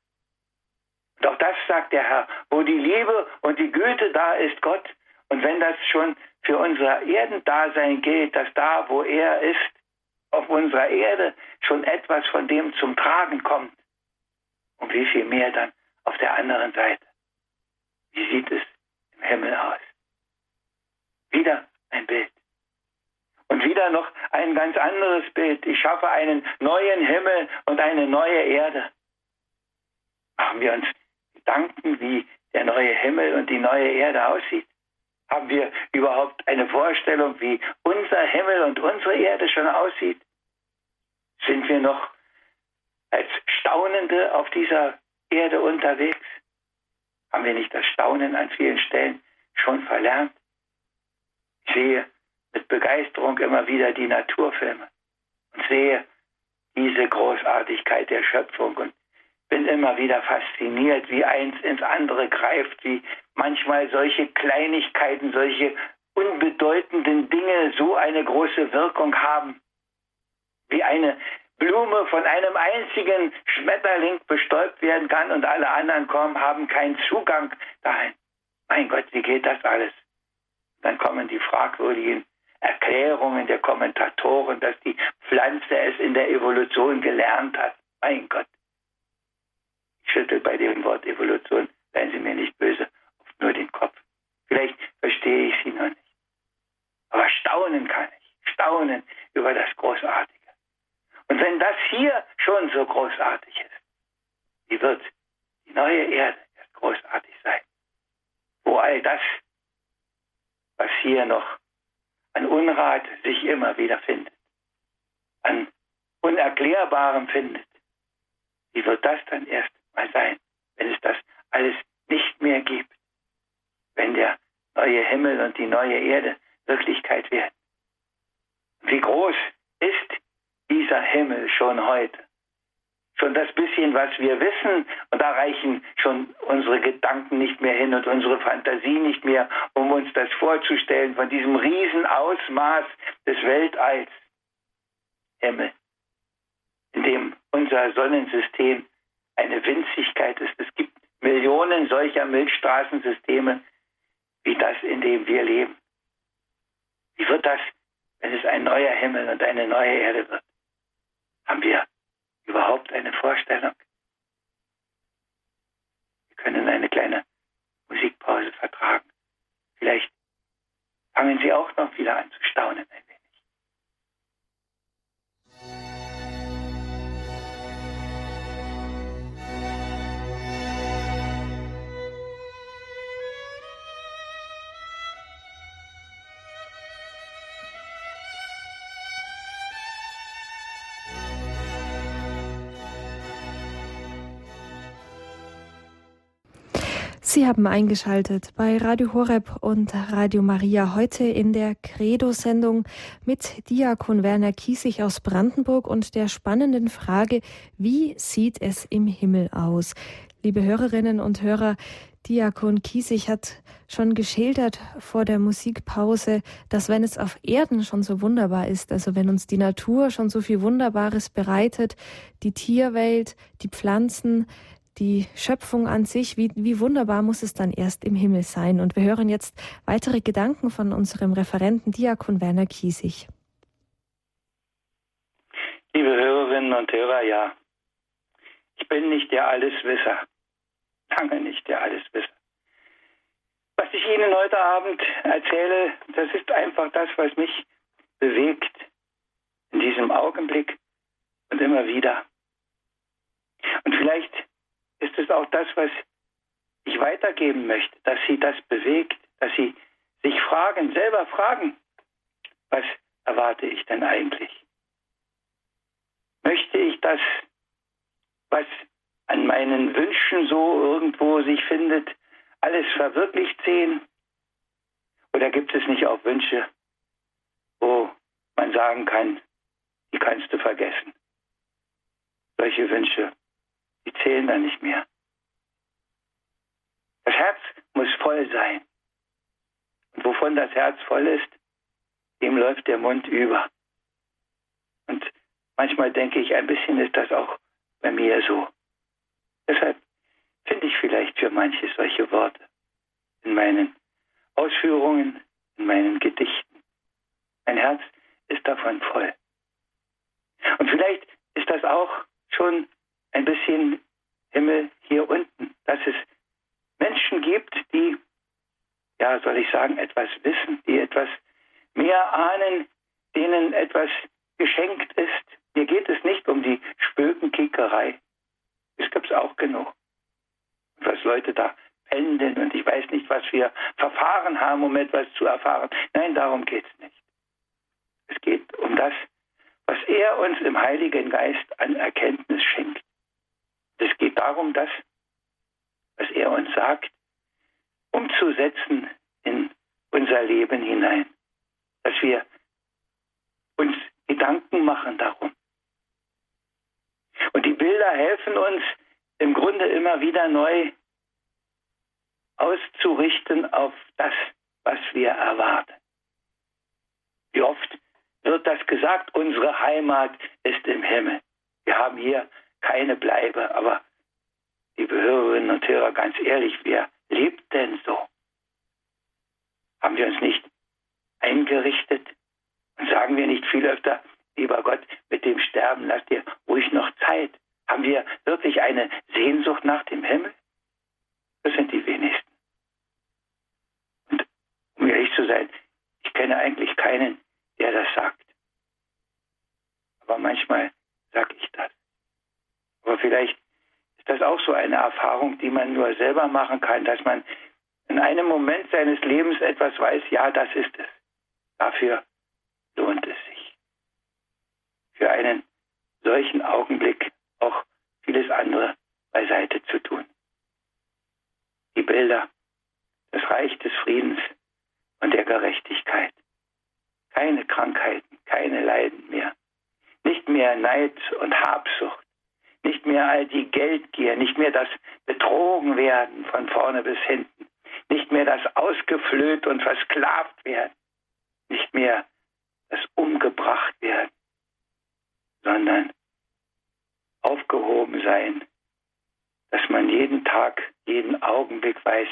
Auch das sagt der Herr. Wo die Liebe und die Güte da ist, Gott. Und wenn das schon für unser Erdendasein gilt, dass da, wo er ist, auf unserer Erde schon etwas von dem zum Tragen kommt. Und wie viel mehr dann auf der anderen Seite. Wie sieht es im Himmel aus? Wieder ein Bild. Und wieder noch ein ganz anderes Bild. Ich schaffe einen neuen Himmel und eine neue Erde. Machen wir uns Gedanken, wie der neue Himmel und die neue Erde aussieht? Haben wir überhaupt eine Vorstellung, wie unser Himmel und unsere Erde schon aussieht? Sind wir noch als Staunende auf dieser Erde unterwegs? Haben wir nicht das Staunen an vielen Stellen schon verlernt? Ich sehe mit Begeisterung immer wieder die Naturfilme und sehe diese Großartigkeit der Schöpfung und bin immer wieder fasziniert, wie eins ins andere greift, wie manchmal solche Kleinigkeiten, solche unbedeutenden Dinge so eine große Wirkung haben, wie eine Blume von einem einzigen Schmetterling bestäubt werden kann und alle anderen kommen, haben keinen Zugang dahin. Mein Gott, wie geht das alles? Dann kommen die fragwürdigen Erklärungen der Kommentatoren, dass die Pflanze es in der Evolution gelernt hat. Mein Gott. Ich schüttel bei dem Wort Evolution, seien Sie mir nicht böse, oft nur den Kopf. Vielleicht verstehe ich Sie noch nicht. Aber staunen kann ich. Staunen über das Großartige. Und wenn das hier schon so großartig ist, wie wird die neue Erde erst großartig sein? Wo all das, was hier noch an Unrat sich immer wieder findet, an Unerklärbarem findet, wie wird das dann erst mal sein, wenn es das alles nicht mehr gibt, wenn der neue Himmel und die neue Erde Wirklichkeit werden? Wie groß ist dieser Himmel schon heute. Schon das bisschen, was wir wissen, und da reichen schon unsere Gedanken nicht mehr hin und unsere Fantasie nicht mehr, um uns das vorzustellen von diesem Riesenausmaß des Weltalls. Himmel, in dem unser Sonnensystem Winzigkeit ist. Es gibt Millionen solcher Milchstraßensysteme wie das, in dem wir leben. Wie wird das, wenn es ein neuer Himmel und eine neue Erde haben eingeschaltet bei Radio Horeb und Radio Maria heute in der Credo-Sendung mit Diakon Werner Kiesig aus Brandenburg und der spannenden Frage, wie sieht es im Himmel aus? Liebe Hörerinnen und Hörer, Diakon Kiesig hat schon geschildert vor der Musikpause, dass wenn es auf Erden schon so wunderbar ist, also wenn uns die Natur schon so viel Wunderbares bereitet, die Tierwelt, die Pflanzen, die Schöpfung an sich, wie, wie wunderbar muss es dann erst im Himmel sein. Und wir hören jetzt weitere Gedanken von unserem Referenten Diakon Werner Kiesig. Liebe Hörerinnen und Hörer, ja, ich bin nicht der Alleswisser, lange nicht der Alleswisser. Was ich Ihnen heute Abend erzähle, das ist einfach das, was mich bewegt in diesem Augenblick und immer wieder. Und vielleicht ist es auch das, was ich weitergeben möchte, dass sie das bewegt, dass sie sich fragen, selber fragen, was erwarte ich denn eigentlich? Möchte ich das, was an meinen Wünschen so irgendwo sich findet, alles verwirklicht sehen? Oder gibt es nicht auch Wünsche, wo man sagen kann, die kannst du vergessen? Solche Wünsche die zählen dann nicht mehr. Das Herz muss voll sein. Und wovon das Herz voll ist, dem läuft der Mund über. Und manchmal denke ich, ein bisschen ist das auch bei mir so. Deshalb finde ich vielleicht für manche solche Worte in meinen Ausführungen, in meinen Gedichten. Mein Herz ist davon voll. Und vielleicht ist das auch schon ein bisschen Himmel hier unten, dass es Menschen gibt, die, ja, soll ich sagen, etwas wissen, die etwas mehr ahnen, denen etwas geschenkt ist. Mir geht es nicht um die Spökenkickerei. Das gibt es auch genug. Was Leute da pendeln und ich weiß nicht, was wir Verfahren haben, um etwas zu erfahren. Nein, darum geht es nicht. Es geht um das, was er uns im Heiligen Geist an Erkenntnis schenkt. Es geht darum, das, was er uns sagt, umzusetzen in unser Leben hinein. Dass wir uns Gedanken machen darum. Und die Bilder helfen uns im Grunde immer wieder neu auszurichten auf das, was wir erwarten. Wie oft wird das gesagt, unsere Heimat ist im Himmel. Wir haben hier keine Bleibe. Aber, liebe Hörerinnen und Hörer, ganz ehrlich, wer lebt denn so? Haben wir uns nicht eingerichtet? Und sagen wir nicht viel öfter, lieber Gott, mit dem Sterben lass dir ruhig noch Zeit. Haben wir wirklich eine Sehnsucht nach dem Himmel? Das sind die wenigsten. Und um ehrlich zu sein, ich kenne eigentlich keinen, der das sagt. Aber manchmal sage ich das. Aber vielleicht ist das auch so eine Erfahrung, die man nur selber machen kann, dass man in einem Moment seines Lebens etwas weiß, ja, das ist es. Dafür lohnt es sich. Für einen solchen Augenblick auch vieles andere beiseite zu tun. Die Bilder, das Reich des Friedens und der Gerechtigkeit. Keine Krankheiten, keine Leiden mehr. Nicht mehr Neid und Habsucht, nicht mehr all die Geldgier, nicht mehr das Betrogenwerden von vorne bis hinten, nicht mehr das Ausgeflöht und versklavt werden, nicht mehr das umgebracht werden, sondern aufgehoben sein, dass man jeden Tag, jeden Augenblick weiß,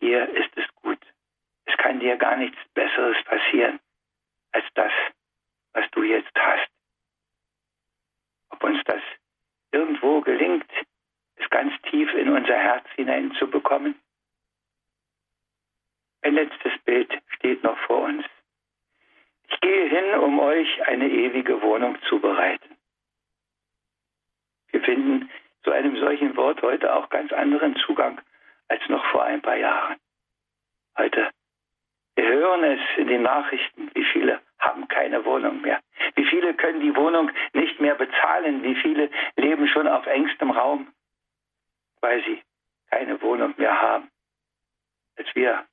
hier ist es gut. Es kann dir gar nichts Besseres passieren als das, was du jetzt hast. Ob uns das irgendwo gelingt, es ganz tief in unser Herz hineinzubekommen, Ein letztes Bild steht noch vor uns. Ich gehe hin, um euch eine ewige Wohnung zu bereiten. Wir finden zu einem solchen Wort heute auch ganz anderen Zugang als noch vor ein paar Jahren. Heute, wir hören es in den Nachrichten, wie viele haben keine Wohnung mehr. Wie viele können die Wohnung nicht mehr bezahlen? Wie viele leben schon auf engstem Raum, weil sie keine Wohnung mehr haben? Als wir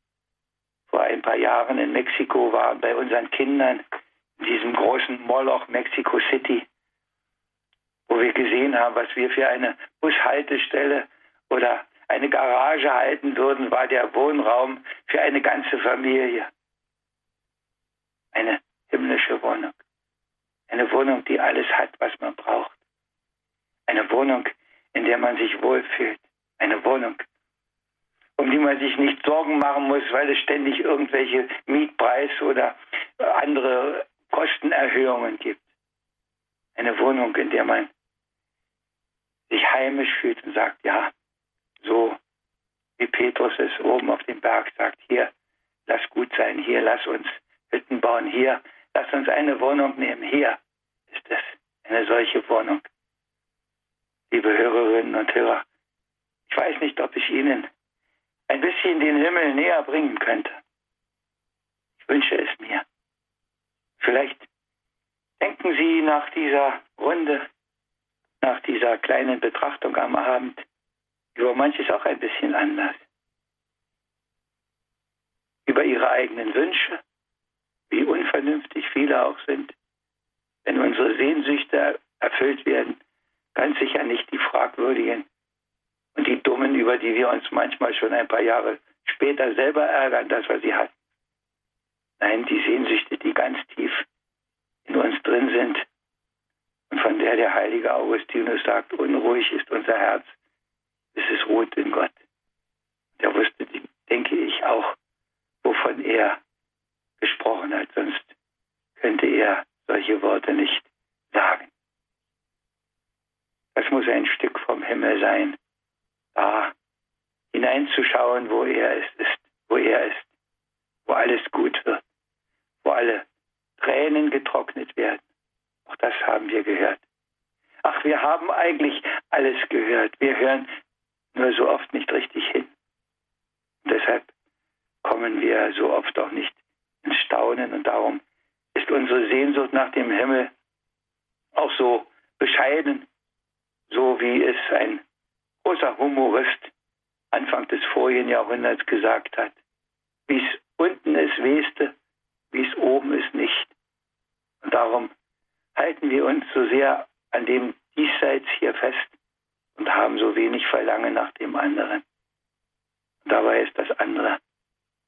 vor ein paar Jahren in Mexiko waren bei unseren Kindern, in diesem großen Moloch Mexico City, wo wir gesehen haben, was wir für eine Bushaltestelle oder eine Garage halten würden, war der Wohnraum für eine ganze Familie. Eine himmlische Wohnung. Eine Wohnung, die alles hat, was man braucht. Eine Wohnung, in der man sich wohlfühlt. Eine Wohnung, um die man sich nicht Sorgen machen muss, weil es ständig irgendwelche Mietpreis- oder andere Kostenerhöhungen gibt. Eine Wohnung, in der man sich heimisch fühlt und sagt, ja, so wie Petrus es oben auf dem Berg sagt, hier, lass gut sein, hier, lass uns Hütten bauen, hier, lass uns eine Wohnung nehmen, hier ist es, eine solche Wohnung. Liebe Hörerinnen und Hörer, ich weiß nicht, ob ich Ihnen ein bisschen den Himmel näher bringen könnte. Ich wünsche es mir. Vielleicht denken Sie nach dieser Runde, nach dieser kleinen Betrachtung am Abend über manches auch ein bisschen anders. Über Ihre eigenen Wünsche, wie unvernünftig viele auch sind, wenn unsere Sehnsüchte erfüllt werden, ganz sicher nicht die fragwürdigen und die dummen, über die wir uns manchmal schon ein paar Jahre später selber ärgern, dass wir sie hatten. Nein, die Sehnsüchte, die ganz tief in uns drin sind und von der der heilige Augustinus sagt, unruhig ist unser Herz, bis es ruht in Gott. Der wusste, denke ich, auch, wovon er gesprochen hat, sonst könnte er solche Worte nicht sagen. Das muss ein Stück vom Himmel sein, da hineinzuschauen, wo er ist, wo er ist, wo alles gut wird, wo alle Tränen getrocknet werden. Auch das haben wir gehört. Ach, wir haben eigentlich alles gehört. Wir hören nur so oft nicht richtig hin. Und deshalb kommen wir so oft auch nicht ins Staunen und darum ist unsere Sehnsucht nach dem Himmel auch so bescheiden, so wie es ein großer Humorist Anfang des vorigen Jahrhunderts gesagt hat. Wie es unten ist, weste, wie es oben ist, nicht. Und darum halten wir uns so sehr an dem Diesseits hier fest und haben so wenig Verlangen nach dem anderen. Und dabei ist das andere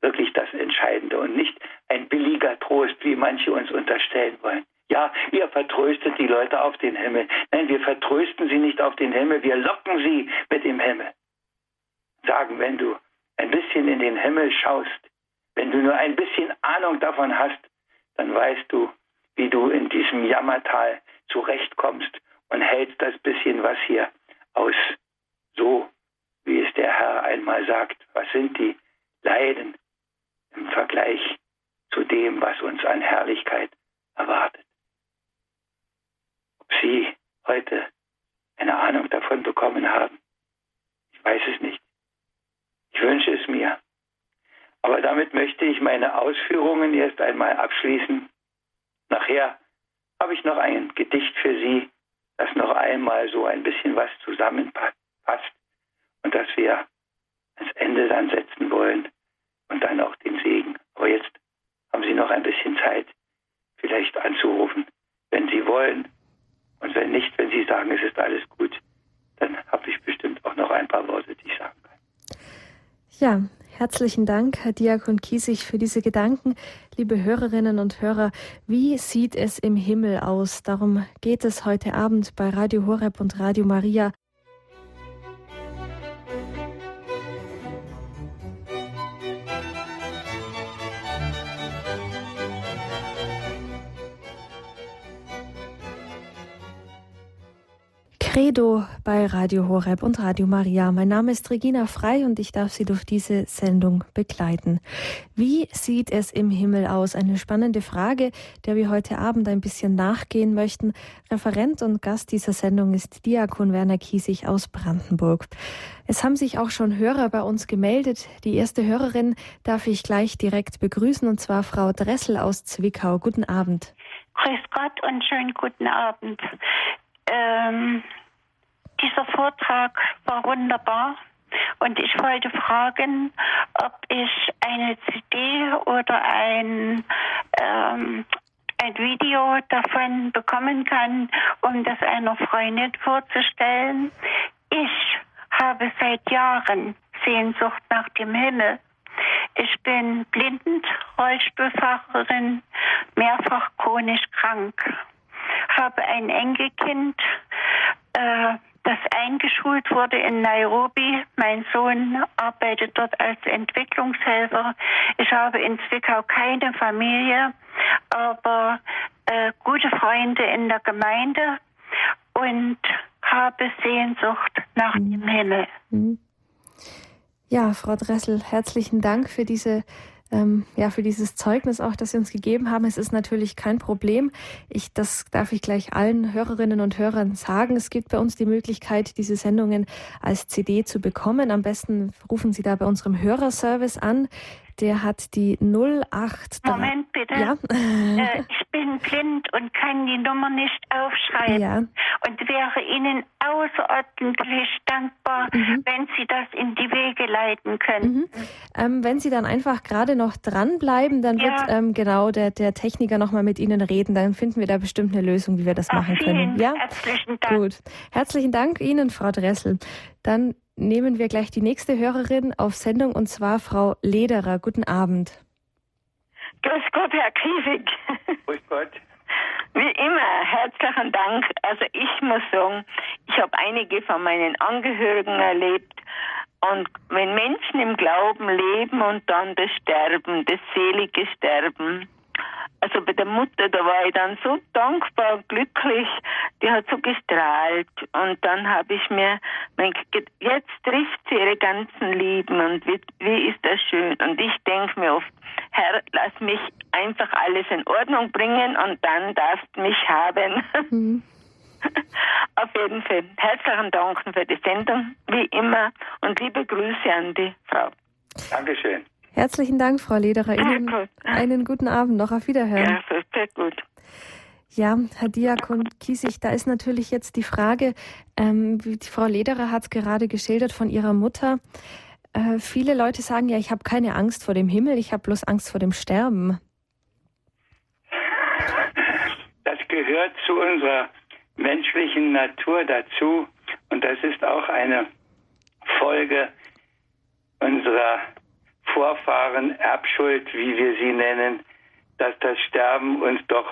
wirklich das Entscheidende und nicht ein billiger Trost, wie manche uns unterstellen wollen. Ja, ihr vertröstet die Leute auf den Himmel. Nein, wir vertrösten sie nicht auf den Himmel, wir locken sie mit dem Himmel. Sagen, wenn du ein bisschen in den Himmel schaust, wenn du nur ein bisschen Ahnung davon hast, dann weißt du, wie du in diesem Jammertal zurechtkommst und hältst das bisschen, was hier aus so, wie es der Herr einmal sagt, was sind die Leiden im Vergleich zu dem, was uns an Herrlichkeit erwartet. Ob Sie heute eine Ahnung davon bekommen haben, ich weiß es nicht. Ich wünsche es mir. Aber damit möchte ich meine Ausführungen erst einmal abschließen. Nachher habe ich noch ein Gedicht für Sie, das noch einmal so ein bisschen was zusammenpasst und das wir ans Ende dann setzen wollen und dann auch den Segen. Aber jetzt haben Sie noch ein bisschen Zeit, vielleicht anzurufen, wenn Sie wollen. Und wenn nicht, wenn Sie sagen, es ist alles gut, dann habe ich bestimmt auch noch ein paar Worte, die ich sagen kann. Ja, Herzlichen Dank, Herr Diakon Kiesig, für diese Gedanken. Liebe Hörerinnen und Hörer, wie sieht es im Himmel aus? Darum geht es heute Abend bei Radio Horeb und Radio Maria. Radio Horeb und Radio Maria. Mein Name ist Regina Frei und ich darf Sie durch diese Sendung begleiten. Wie sieht es im Himmel aus? Eine spannende Frage, der wir heute Abend ein bisschen nachgehen möchten. Referent und Gast dieser Sendung ist Diakon Werner Kiesig aus Brandenburg. Es haben sich auch schon Hörer bei uns gemeldet. Die erste Hörerin darf ich gleich direkt begrüßen und zwar Frau Dressel aus Zwickau. Guten Abend. Grüß Gott und schönen guten Abend. Ähm, dieser Vortrag war wunderbar. Und ich wollte fragen, ob ich eine CD oder ein, ähm, ein Video davon bekommen kann, um das einer Freundin vorzustellen. Ich habe seit Jahren Sehnsucht nach dem Himmel. Ich bin blindend, Rollstuhlfahrerin, mehrfach chronisch krank, habe ein Enkelkind, äh, das eingeschult wurde in Nairobi. Mein Sohn arbeitet dort als Entwicklungshelfer. Ich habe in Zwickau keine Familie, aber äh, gute Freunde in der Gemeinde und habe Sehnsucht nach mhm. dem Himmel. Mhm. Ja, Frau Dressel, herzlichen Dank für diese ähm, ja, für dieses Zeugnis auch, das Sie uns gegeben haben. Es ist natürlich kein Problem. Ich, das darf ich gleich allen Hörerinnen und Hörern sagen. Es gibt bei uns die Möglichkeit, diese Sendungen als CD zu bekommen. Am besten rufen Sie da bei unserem Hörerservice an. Der hat die 08. Moment bitte. Ja. Äh, <laughs> ich bin blind und kann die Nummer nicht aufschreiben. Ja. Und wäre Ihnen außerordentlich dankbar, mhm. wenn Sie das in die Wege leiten könnten. Mhm. Ähm, wenn Sie dann einfach gerade noch dranbleiben, dann ja. wird ähm, genau der, der Techniker nochmal mit Ihnen reden. Dann finden wir da bestimmt eine Lösung, wie wir das Ach, machen können. Ja? Herzlichen Dank. Gut. Herzlichen Dank Ihnen, Frau Dressel. Dann nehmen wir gleich die nächste Hörerin auf Sendung und zwar Frau Lederer. Guten Abend. Grüß Gott, Herr Kiesig. Grüß Gott. Wie immer, herzlichen Dank. Also ich muss sagen, ich habe einige von meinen Angehörigen erlebt. Und wenn Menschen im Glauben leben und dann das Sterben, das selige Sterben, also bei der Mutter, da war ich dann so dankbar und glücklich, die hat so gestrahlt und dann habe ich mir, mein, jetzt trifft sie ihre ganzen Lieben und wie, wie ist das schön und ich denke mir oft, Herr, lass mich einfach alles in Ordnung bringen und dann darfst du mich haben. <laughs> Mhm. Auf jeden Fall herzlichen Dank für die Sendung, wie immer und liebe Grüße an die Frau. Dankeschön. Herzlichen Dank, Frau Lederer. Ihnen ja, einen guten Abend noch. Auf Wiederhören. Ja, sehr gut. Ja, Herr Diakon Kiesig, da ist natürlich jetzt die Frage, ähm, die Frau Lederer hat es gerade geschildert von ihrer Mutter. Äh, viele Leute sagen ja, ich habe keine Angst vor dem Himmel, ich habe bloß Angst vor dem Sterben. Das gehört zu unserer menschlichen Natur dazu und das ist auch eine Folge unserer Vorfahren Erbschuld, wie wir sie nennen, dass das Sterben uns doch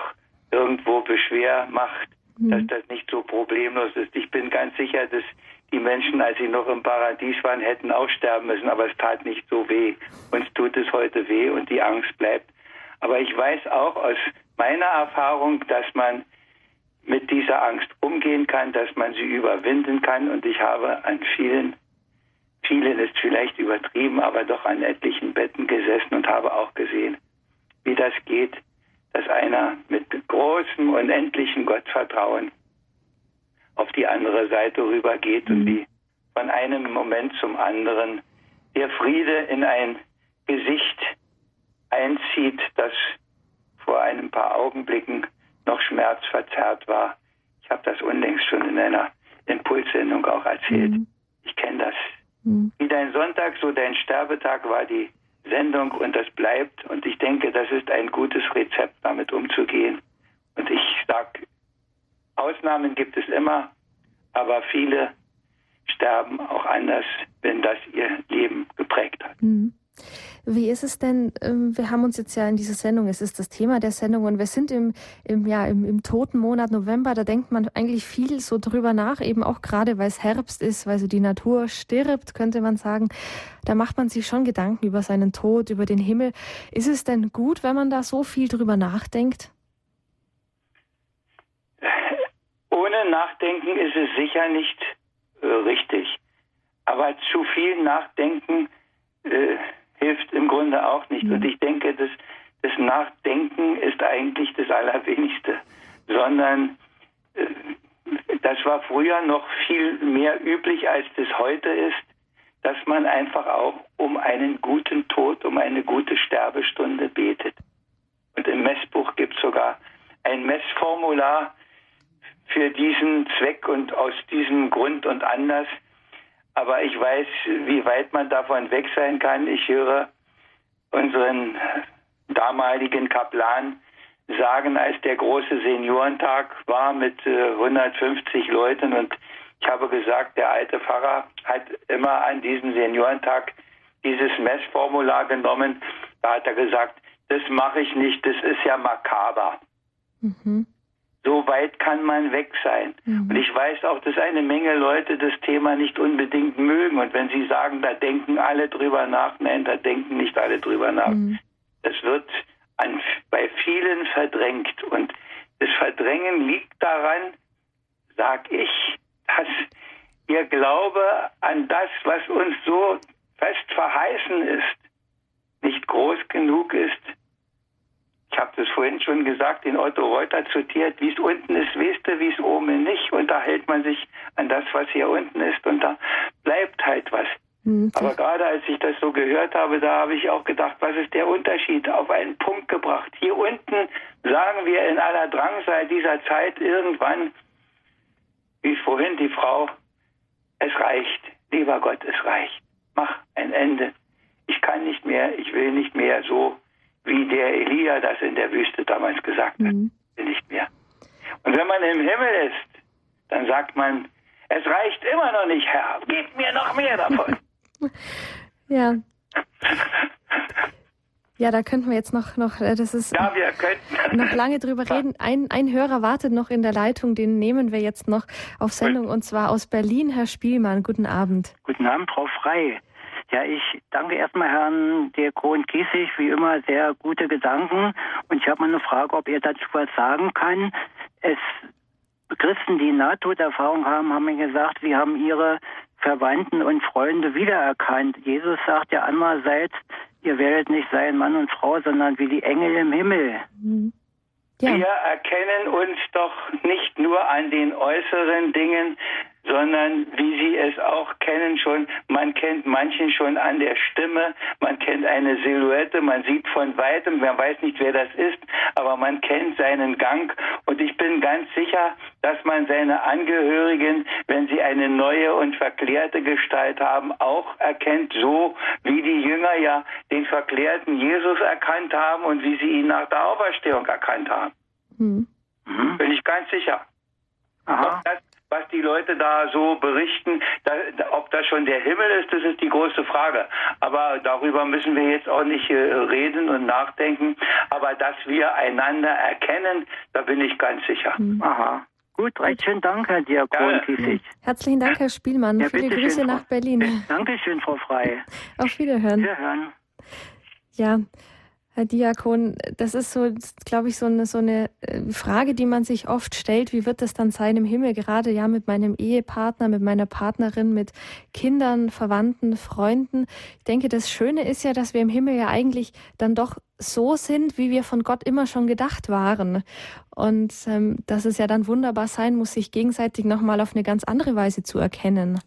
irgendwo beschwer macht, mhm. dass das nicht so problemlos ist. Ich bin ganz sicher, dass die Menschen, als sie noch im Paradies waren, hätten auch sterben müssen, aber es tat nicht so weh. Uns tut es heute weh und die Angst bleibt. Aber ich weiß auch aus meiner Erfahrung, dass man mit dieser Angst umgehen kann, dass man sie überwinden kann. Und ich habe an vielen vielen ist vielleicht übertrieben, aber doch an etlichen Betten gesessen und habe auch gesehen, wie das geht, dass einer mit großem, unendlichen Gottvertrauen auf die andere Seite rübergeht mhm. und wie von einem Moment zum anderen der Friede in ein Gesicht einzieht, das vor ein paar Augenblicken noch schmerzverzerrt war. Ich habe das unlängst schon in einer Impulssendung auch erzählt. Mhm. Ich kenne das Mhm. Wie dein Sonntag, so dein Sterbetag war die Sendung und das bleibt. Und ich denke, das ist ein gutes Rezept, damit umzugehen. Und ich sage, Ausnahmen gibt es immer, aber viele sterben auch anders, wenn das ihr Leben geprägt hat. Mhm. Wie ist es denn, ähm, wir haben uns jetzt ja in dieser Sendung, es ist das Thema der Sendung und wir sind im, im, ja, im, im toten Monat November, da denkt man eigentlich viel so drüber nach, eben auch gerade weil es Herbst ist, weil so die Natur stirbt, könnte man sagen. Da macht man sich schon Gedanken über seinen Tod, über den Himmel. Ist es denn gut, wenn man da so viel drüber nachdenkt? Ohne Nachdenken ist es sicher nicht äh, richtig. Aber zu viel Nachdenken äh, hilft im Grunde auch nicht. Und ich denke, dass das Nachdenken ist eigentlich das Allerwenigste, sondern äh, das war früher noch viel mehr üblich, als das heute ist, dass man einfach auch um einen guten Tod, um eine gute Sterbestunde betet. Und im Messbuch gibt es sogar ein Messformular für diesen Zweck und aus diesem Grund und anders. Aber ich weiß, wie weit man davon weg sein kann. Ich höre unseren damaligen Kaplan sagen, als der große Seniorentag war mit äh, 150 Leuten und ich habe gesagt, der alte Pfarrer hat immer an diesem Seniorentag dieses Messformular genommen. Da hat er gesagt, das mache ich nicht, das ist ja makaber. Mhm. So weit kann man weg sein. Mhm. Und ich weiß auch, dass eine Menge Leute das Thema nicht unbedingt mögen. Und wenn sie sagen, da denken alle drüber nach, nein, da denken nicht alle drüber nach. Mhm. Das wird an, bei vielen verdrängt. Und das Verdrängen liegt daran, sag ich, dass ihr Glaube an das, was uns so fest verheißen ist, nicht groß genug ist. Ich habe das vorhin schon gesagt, in Otto Reuter zitiert, wie es unten ist, weißt du, wie es oben nicht. Und da hält man sich an das, was hier unten ist und da bleibt halt was. Mhm. Aber gerade als ich das so gehört habe, da habe ich auch gedacht, was ist der Unterschied? Auf einen Punkt gebracht. Hier unten sagen wir in aller Drangsal dieser Zeit irgendwann, wie vorhin die Frau, es reicht, lieber Gott, es reicht. Mach ein Ende. Ich kann nicht mehr, ich will nicht mehr so, wie der Elia das in der Wüste damals gesagt hat. Mhm. Nicht mehr. Und wenn man im Himmel ist, dann sagt man, es reicht immer noch nicht, Herr, gib mir noch mehr davon. <laughs> <laughs> Ja. Ja, da könnten wir jetzt noch, noch äh, das ist ja, wir könnten. <laughs> noch lange drüber reden. Ein, ein Hörer wartet noch in der Leitung, den nehmen wir jetzt noch auf Sendung und zwar aus Berlin, Herr Spielmann. Guten Abend. Guten Abend, Frau Frei. Ja, ich danke erstmal Herrn Diakon Kiesig, wie immer sehr gute Gedanken. Und ich habe mal eine Frage, ob er dazu was sagen kann. Es Christen, die Nahtoderfahrung haben, haben mir gesagt, sie haben ihre Verwandten und Freunde wiedererkannt. Jesus sagt ja andererseits, ihr werdet nicht sein Mann und Frau, sondern wie die Engel im Himmel. Mhm. Ja. Wir erkennen uns doch nicht nur an den äußeren Dingen, sondern wie Sie es auch kennen schon, man kennt manchen schon an der Stimme, man kennt eine Silhouette, man sieht von weitem, man weiß nicht, wer das ist, aber man kennt seinen Gang und ich bin ganz sicher, dass man seine Angehörigen, wenn sie eine neue und verklärte Gestalt haben, auch erkennt, so wie die Jünger ja den verklärten Jesus erkannt haben und wie sie ihn nach der Auferstehung erkannt haben. Hm. Bin ich ganz sicher. Aha. Ob das was die Leute da so berichten, da, ob das schon der Himmel ist, das ist die große Frage. Aber darüber müssen wir jetzt auch nicht äh, reden und nachdenken. Aber dass wir einander erkennen, da bin ich ganz sicher. Mhm. Aha. Gut, recht schön Dank, Herr Diakon Kiesig. Herzlichen Dank, Herr Spielmann. Ja, Viele Grüße schön, nach Berlin. <laughs> Dankeschön, Frau Frei. Auf Wiederhören. Wiederhören. Ja, Herr Diakon, das ist so, glaube ich, so eine, so eine äh, Frage, die man sich oft stellt. Wie wird es dann sein im Himmel? Gerade ja mit meinem Ehepartner, mit meiner Partnerin, mit Kindern, Verwandten, Freunden. Ich denke, das Schöne ist ja, dass wir im Himmel ja eigentlich dann doch so sind, wie wir von Gott immer schon gedacht waren. Und ähm, dass es ja dann wunderbar sein muss, sich gegenseitig nochmal auf eine ganz andere Weise zu erkennen.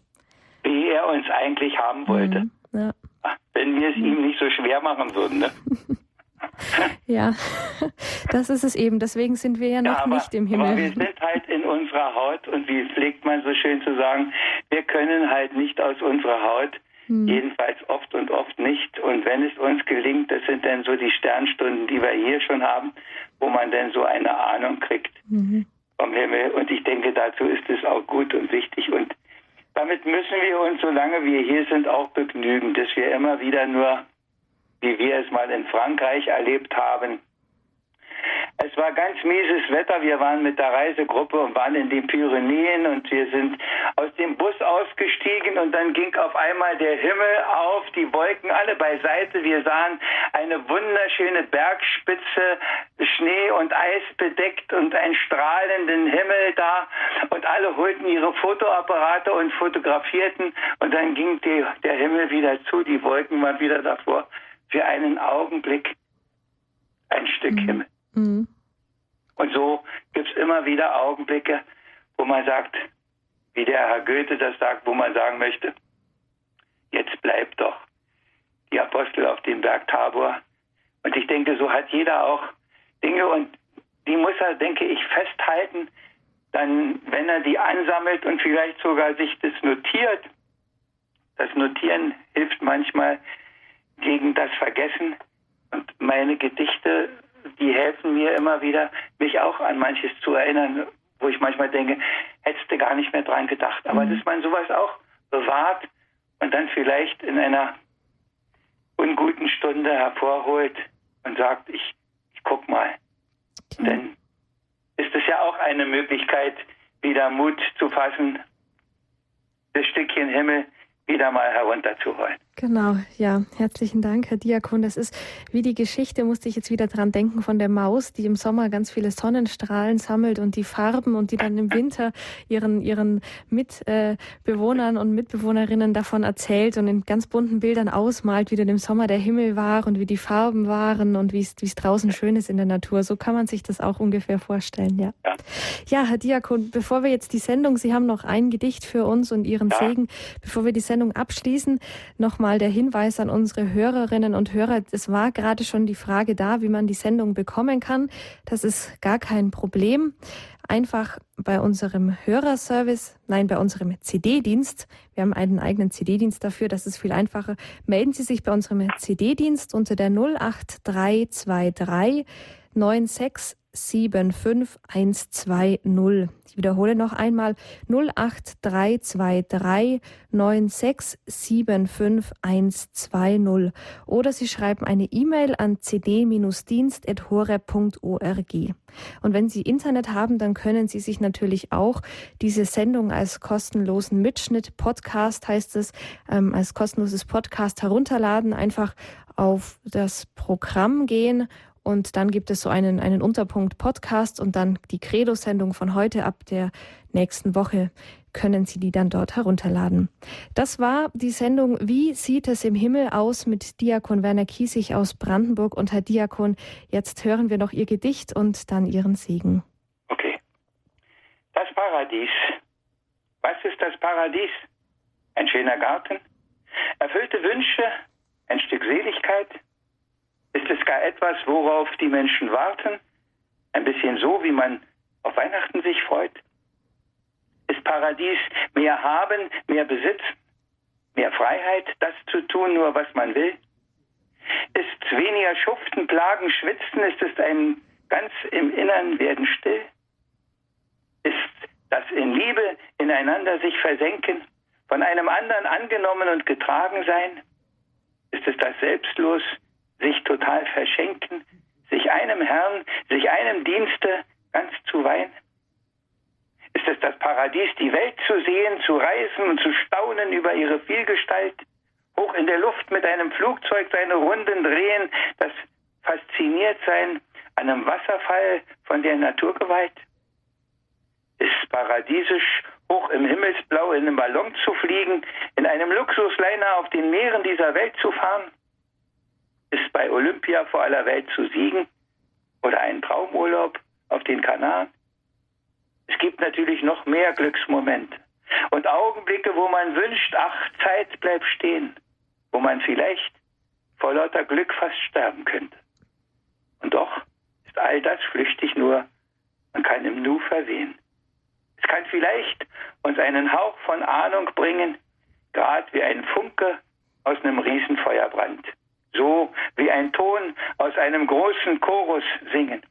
Wie er uns eigentlich haben wollte. Mhm, ja. Wenn wir es ihm nicht so schwer machen würden. Ne? <laughs> Ja, <laughs> das ist es eben. Deswegen sind wir ja noch ja, aber, nicht im Himmel. Aber wir sind halt in unserer Haut und wie pflegt man so schön zu sagen, wir können halt nicht aus unserer Haut. Hm. Jedenfalls oft und oft nicht. Und wenn es uns gelingt, das sind dann so die Sternstunden, die wir hier schon haben, wo man dann so eine Ahnung kriegt mhm. vom Himmel. Und ich denke, dazu ist es auch gut und wichtig. Und damit müssen wir uns, solange wir hier sind, auch begnügen, dass wir immer wieder nur wie wir es mal in Frankreich erlebt haben, Es war ganz mieses Wetter. Wir waren mit der Reisegruppe und waren in den Pyrenäen und wir sind aus dem Bus ausgestiegen und dann ging auf einmal der Himmel auf, die Wolken alle beiseite. Wir sahen eine wunderschöne Bergspitze, Schnee und Eis bedeckt und einen strahlenden Himmel da und alle holten ihre Fotoapparate und fotografierten und dann ging die, der Himmel wieder zu, die Wolken waren wieder davor. Für einen Augenblick ein Stück mhm. Himmel. Mhm. Und so gibt es immer wieder Augenblicke, wo man sagt, wie der Herr Goethe das sagt, wo man sagen möchte, jetzt bleibt doch die Apostel auf dem Berg Tabor. Und ich denke, so hat jeder auch Dinge und die muss er, denke ich, festhalten, dann, wenn er die ansammelt und vielleicht sogar sich das notiert. Das Notieren hilft manchmal gegen das Vergessen. Und meine Gedichte, die helfen mir immer wieder, mich auch an manches zu erinnern, wo ich manchmal denke, hättest du gar nicht mehr dran gedacht. Aber mhm. dass man sowas auch bewahrt und dann vielleicht in einer unguten Stunde hervorholt und sagt, ich, ich guck mal. Okay. Dann ist es ja auch eine Möglichkeit, wieder Mut zu fassen, das Stückchen Himmel wieder mal herunterzuholen. Genau, ja, herzlichen Dank, Herr Diakon. Das ist wie die Geschichte, musste ich jetzt wieder dran denken, von der Maus, die im Sommer ganz viele Sonnenstrahlen sammelt und die Farben und die dann im Winter ihren, ihren Mitbewohnern und Mitbewohnerinnen davon erzählt und in ganz bunten Bildern ausmalt, wie dann im Sommer der Himmel war und wie die Farben waren und wie es, wie es draußen schön ist in der Natur. So kann man sich das auch ungefähr vorstellen, ja. Ja, ja Herr Diakon, bevor wir jetzt die Sendung, Sie haben noch ein Gedicht für uns und Ihren ja. Segen, bevor wir die Sendung abschließen, nochmal nochmal der Hinweis an unsere Hörerinnen und Hörer. Es war gerade schon die Frage da, wie man die Sendung bekommen kann. Das ist gar kein Problem. Einfach bei unserem Hörerservice, nein, bei unserem CD-Dienst. Wir haben einen eigenen CD-Dienst dafür. Das ist viel einfacher. Melden Sie sich bei unserem CD-Dienst unter der 08323 96 75120. Ich wiederhole noch einmal 08323 9675120. Oder Sie schreiben eine E-Mail an cd-dienst.hore.org. Und wenn Sie Internet haben, dann können Sie sich natürlich auch diese Sendung als kostenlosen Mitschnitt, Podcast heißt es, ähm, als kostenloses Podcast herunterladen. Einfach auf das Programm gehen und dann gibt es so einen, einen Unterpunkt Podcast und dann die Credo-Sendung von heute ab der nächsten Woche können Sie die dann dort herunterladen. Das war die Sendung Wie sieht es im Himmel aus mit Diakon Werner Kiesig aus Brandenburg und Herr Diakon. Jetzt hören wir noch Ihr Gedicht und dann Ihren Segen. Okay. Das Paradies. Was ist das Paradies? Ein schöner Garten? Erfüllte Wünsche? Ein Stück Seligkeit? Ist es gar etwas, worauf die Menschen warten? Ein bisschen so, wie man auf Weihnachten sich freut? Ist Paradies mehr haben, mehr Besitz, mehr Freiheit, das zu tun, nur was man will? Ist weniger Schuften, Plagen, Schwitzen, ist es ein ganz im Innern werden still? Ist das in Liebe ineinander sich versenken, von einem anderen angenommen und getragen sein? Ist es das selbstlos sich total verschenken, sich einem Herrn, sich einem Dienste ganz zu weihen? Ist es das Paradies, die Welt zu sehen, zu reisen und zu staunen über ihre Vielgestalt? Hoch in der Luft mit einem Flugzeug seine Runden drehen, das fasziniert sein an einem Wasserfall von der Natur geweiht? Ist paradiesisch, hoch im Himmelsblau in einem Ballon zu fliegen, in einem Luxusliner auf den Meeren dieser Welt zu fahren? Ist bei Olympia vor aller Welt zu siegen oder einen Traumurlaub auf den Kanaren. Es gibt natürlich noch mehr Glücksmomente und Augenblicke, wo man wünscht, ach, Zeit bleibt stehen, wo man vielleicht vor lauter Glück fast sterben könnte. Und doch ist all das flüchtig nur, man kann im Nu verwehen. Es kann vielleicht uns einen Hauch von Ahnung bringen, gerade wie ein Funke aus einem Riesenfeuerbrand so wie ein Ton aus einem großen Chorus singen,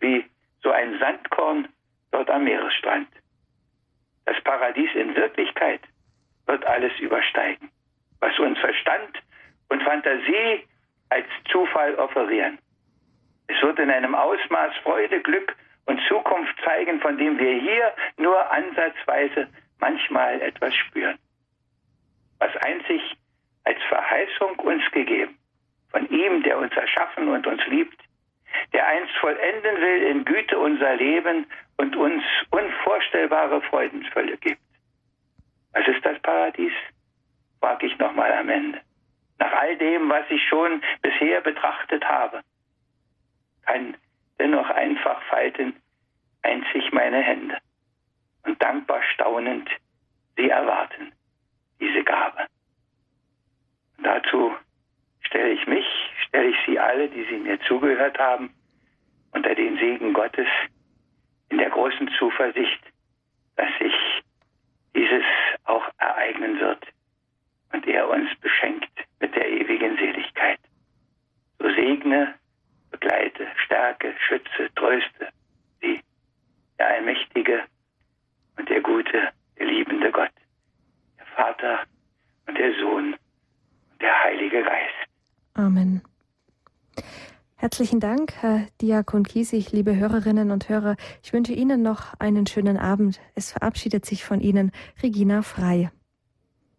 wie so ein Sandkorn dort am Meeresstrand. Das Paradies in Wirklichkeit wird alles übersteigen, was uns Verstand und Fantasie als Zufall offerieren. Es wird in einem Ausmaß Freude, Glück und Zukunft zeigen, von dem wir hier nur ansatzweise manchmal etwas spüren. Was einzig als Verheißung uns gegeben, von ihm, der uns erschaffen und uns liebt, der einst vollenden will in Güte unser Leben und uns unvorstellbare Freudenfülle gibt. Was ist das Paradies? frage ich nochmal am Ende. Nach all dem, was ich schon bisher betrachtet habe, kann dennoch einfach falten einzig meine Hände und dankbar staunend sie erwarten, diese Gabe. Dazu stelle ich mich, stelle ich Sie alle, die Sie mir zugehört haben, unter den Segen Gottes in der großen Zuversicht, dass sich dieses auch ereignen wird und er uns beschenkt mit der ewigen Seligkeit. So segne, begleite, stärke, schütze, tröste sie, der allmächtige und der gute, der liebende Gott, der Vater und der Sohn der Heilige Geist. Amen. Herzlichen Dank, Herr Diakon Kiesig, liebe Hörerinnen und Hörer. Ich wünsche Ihnen noch einen schönen Abend. Es verabschiedet sich von Ihnen Regina Frei.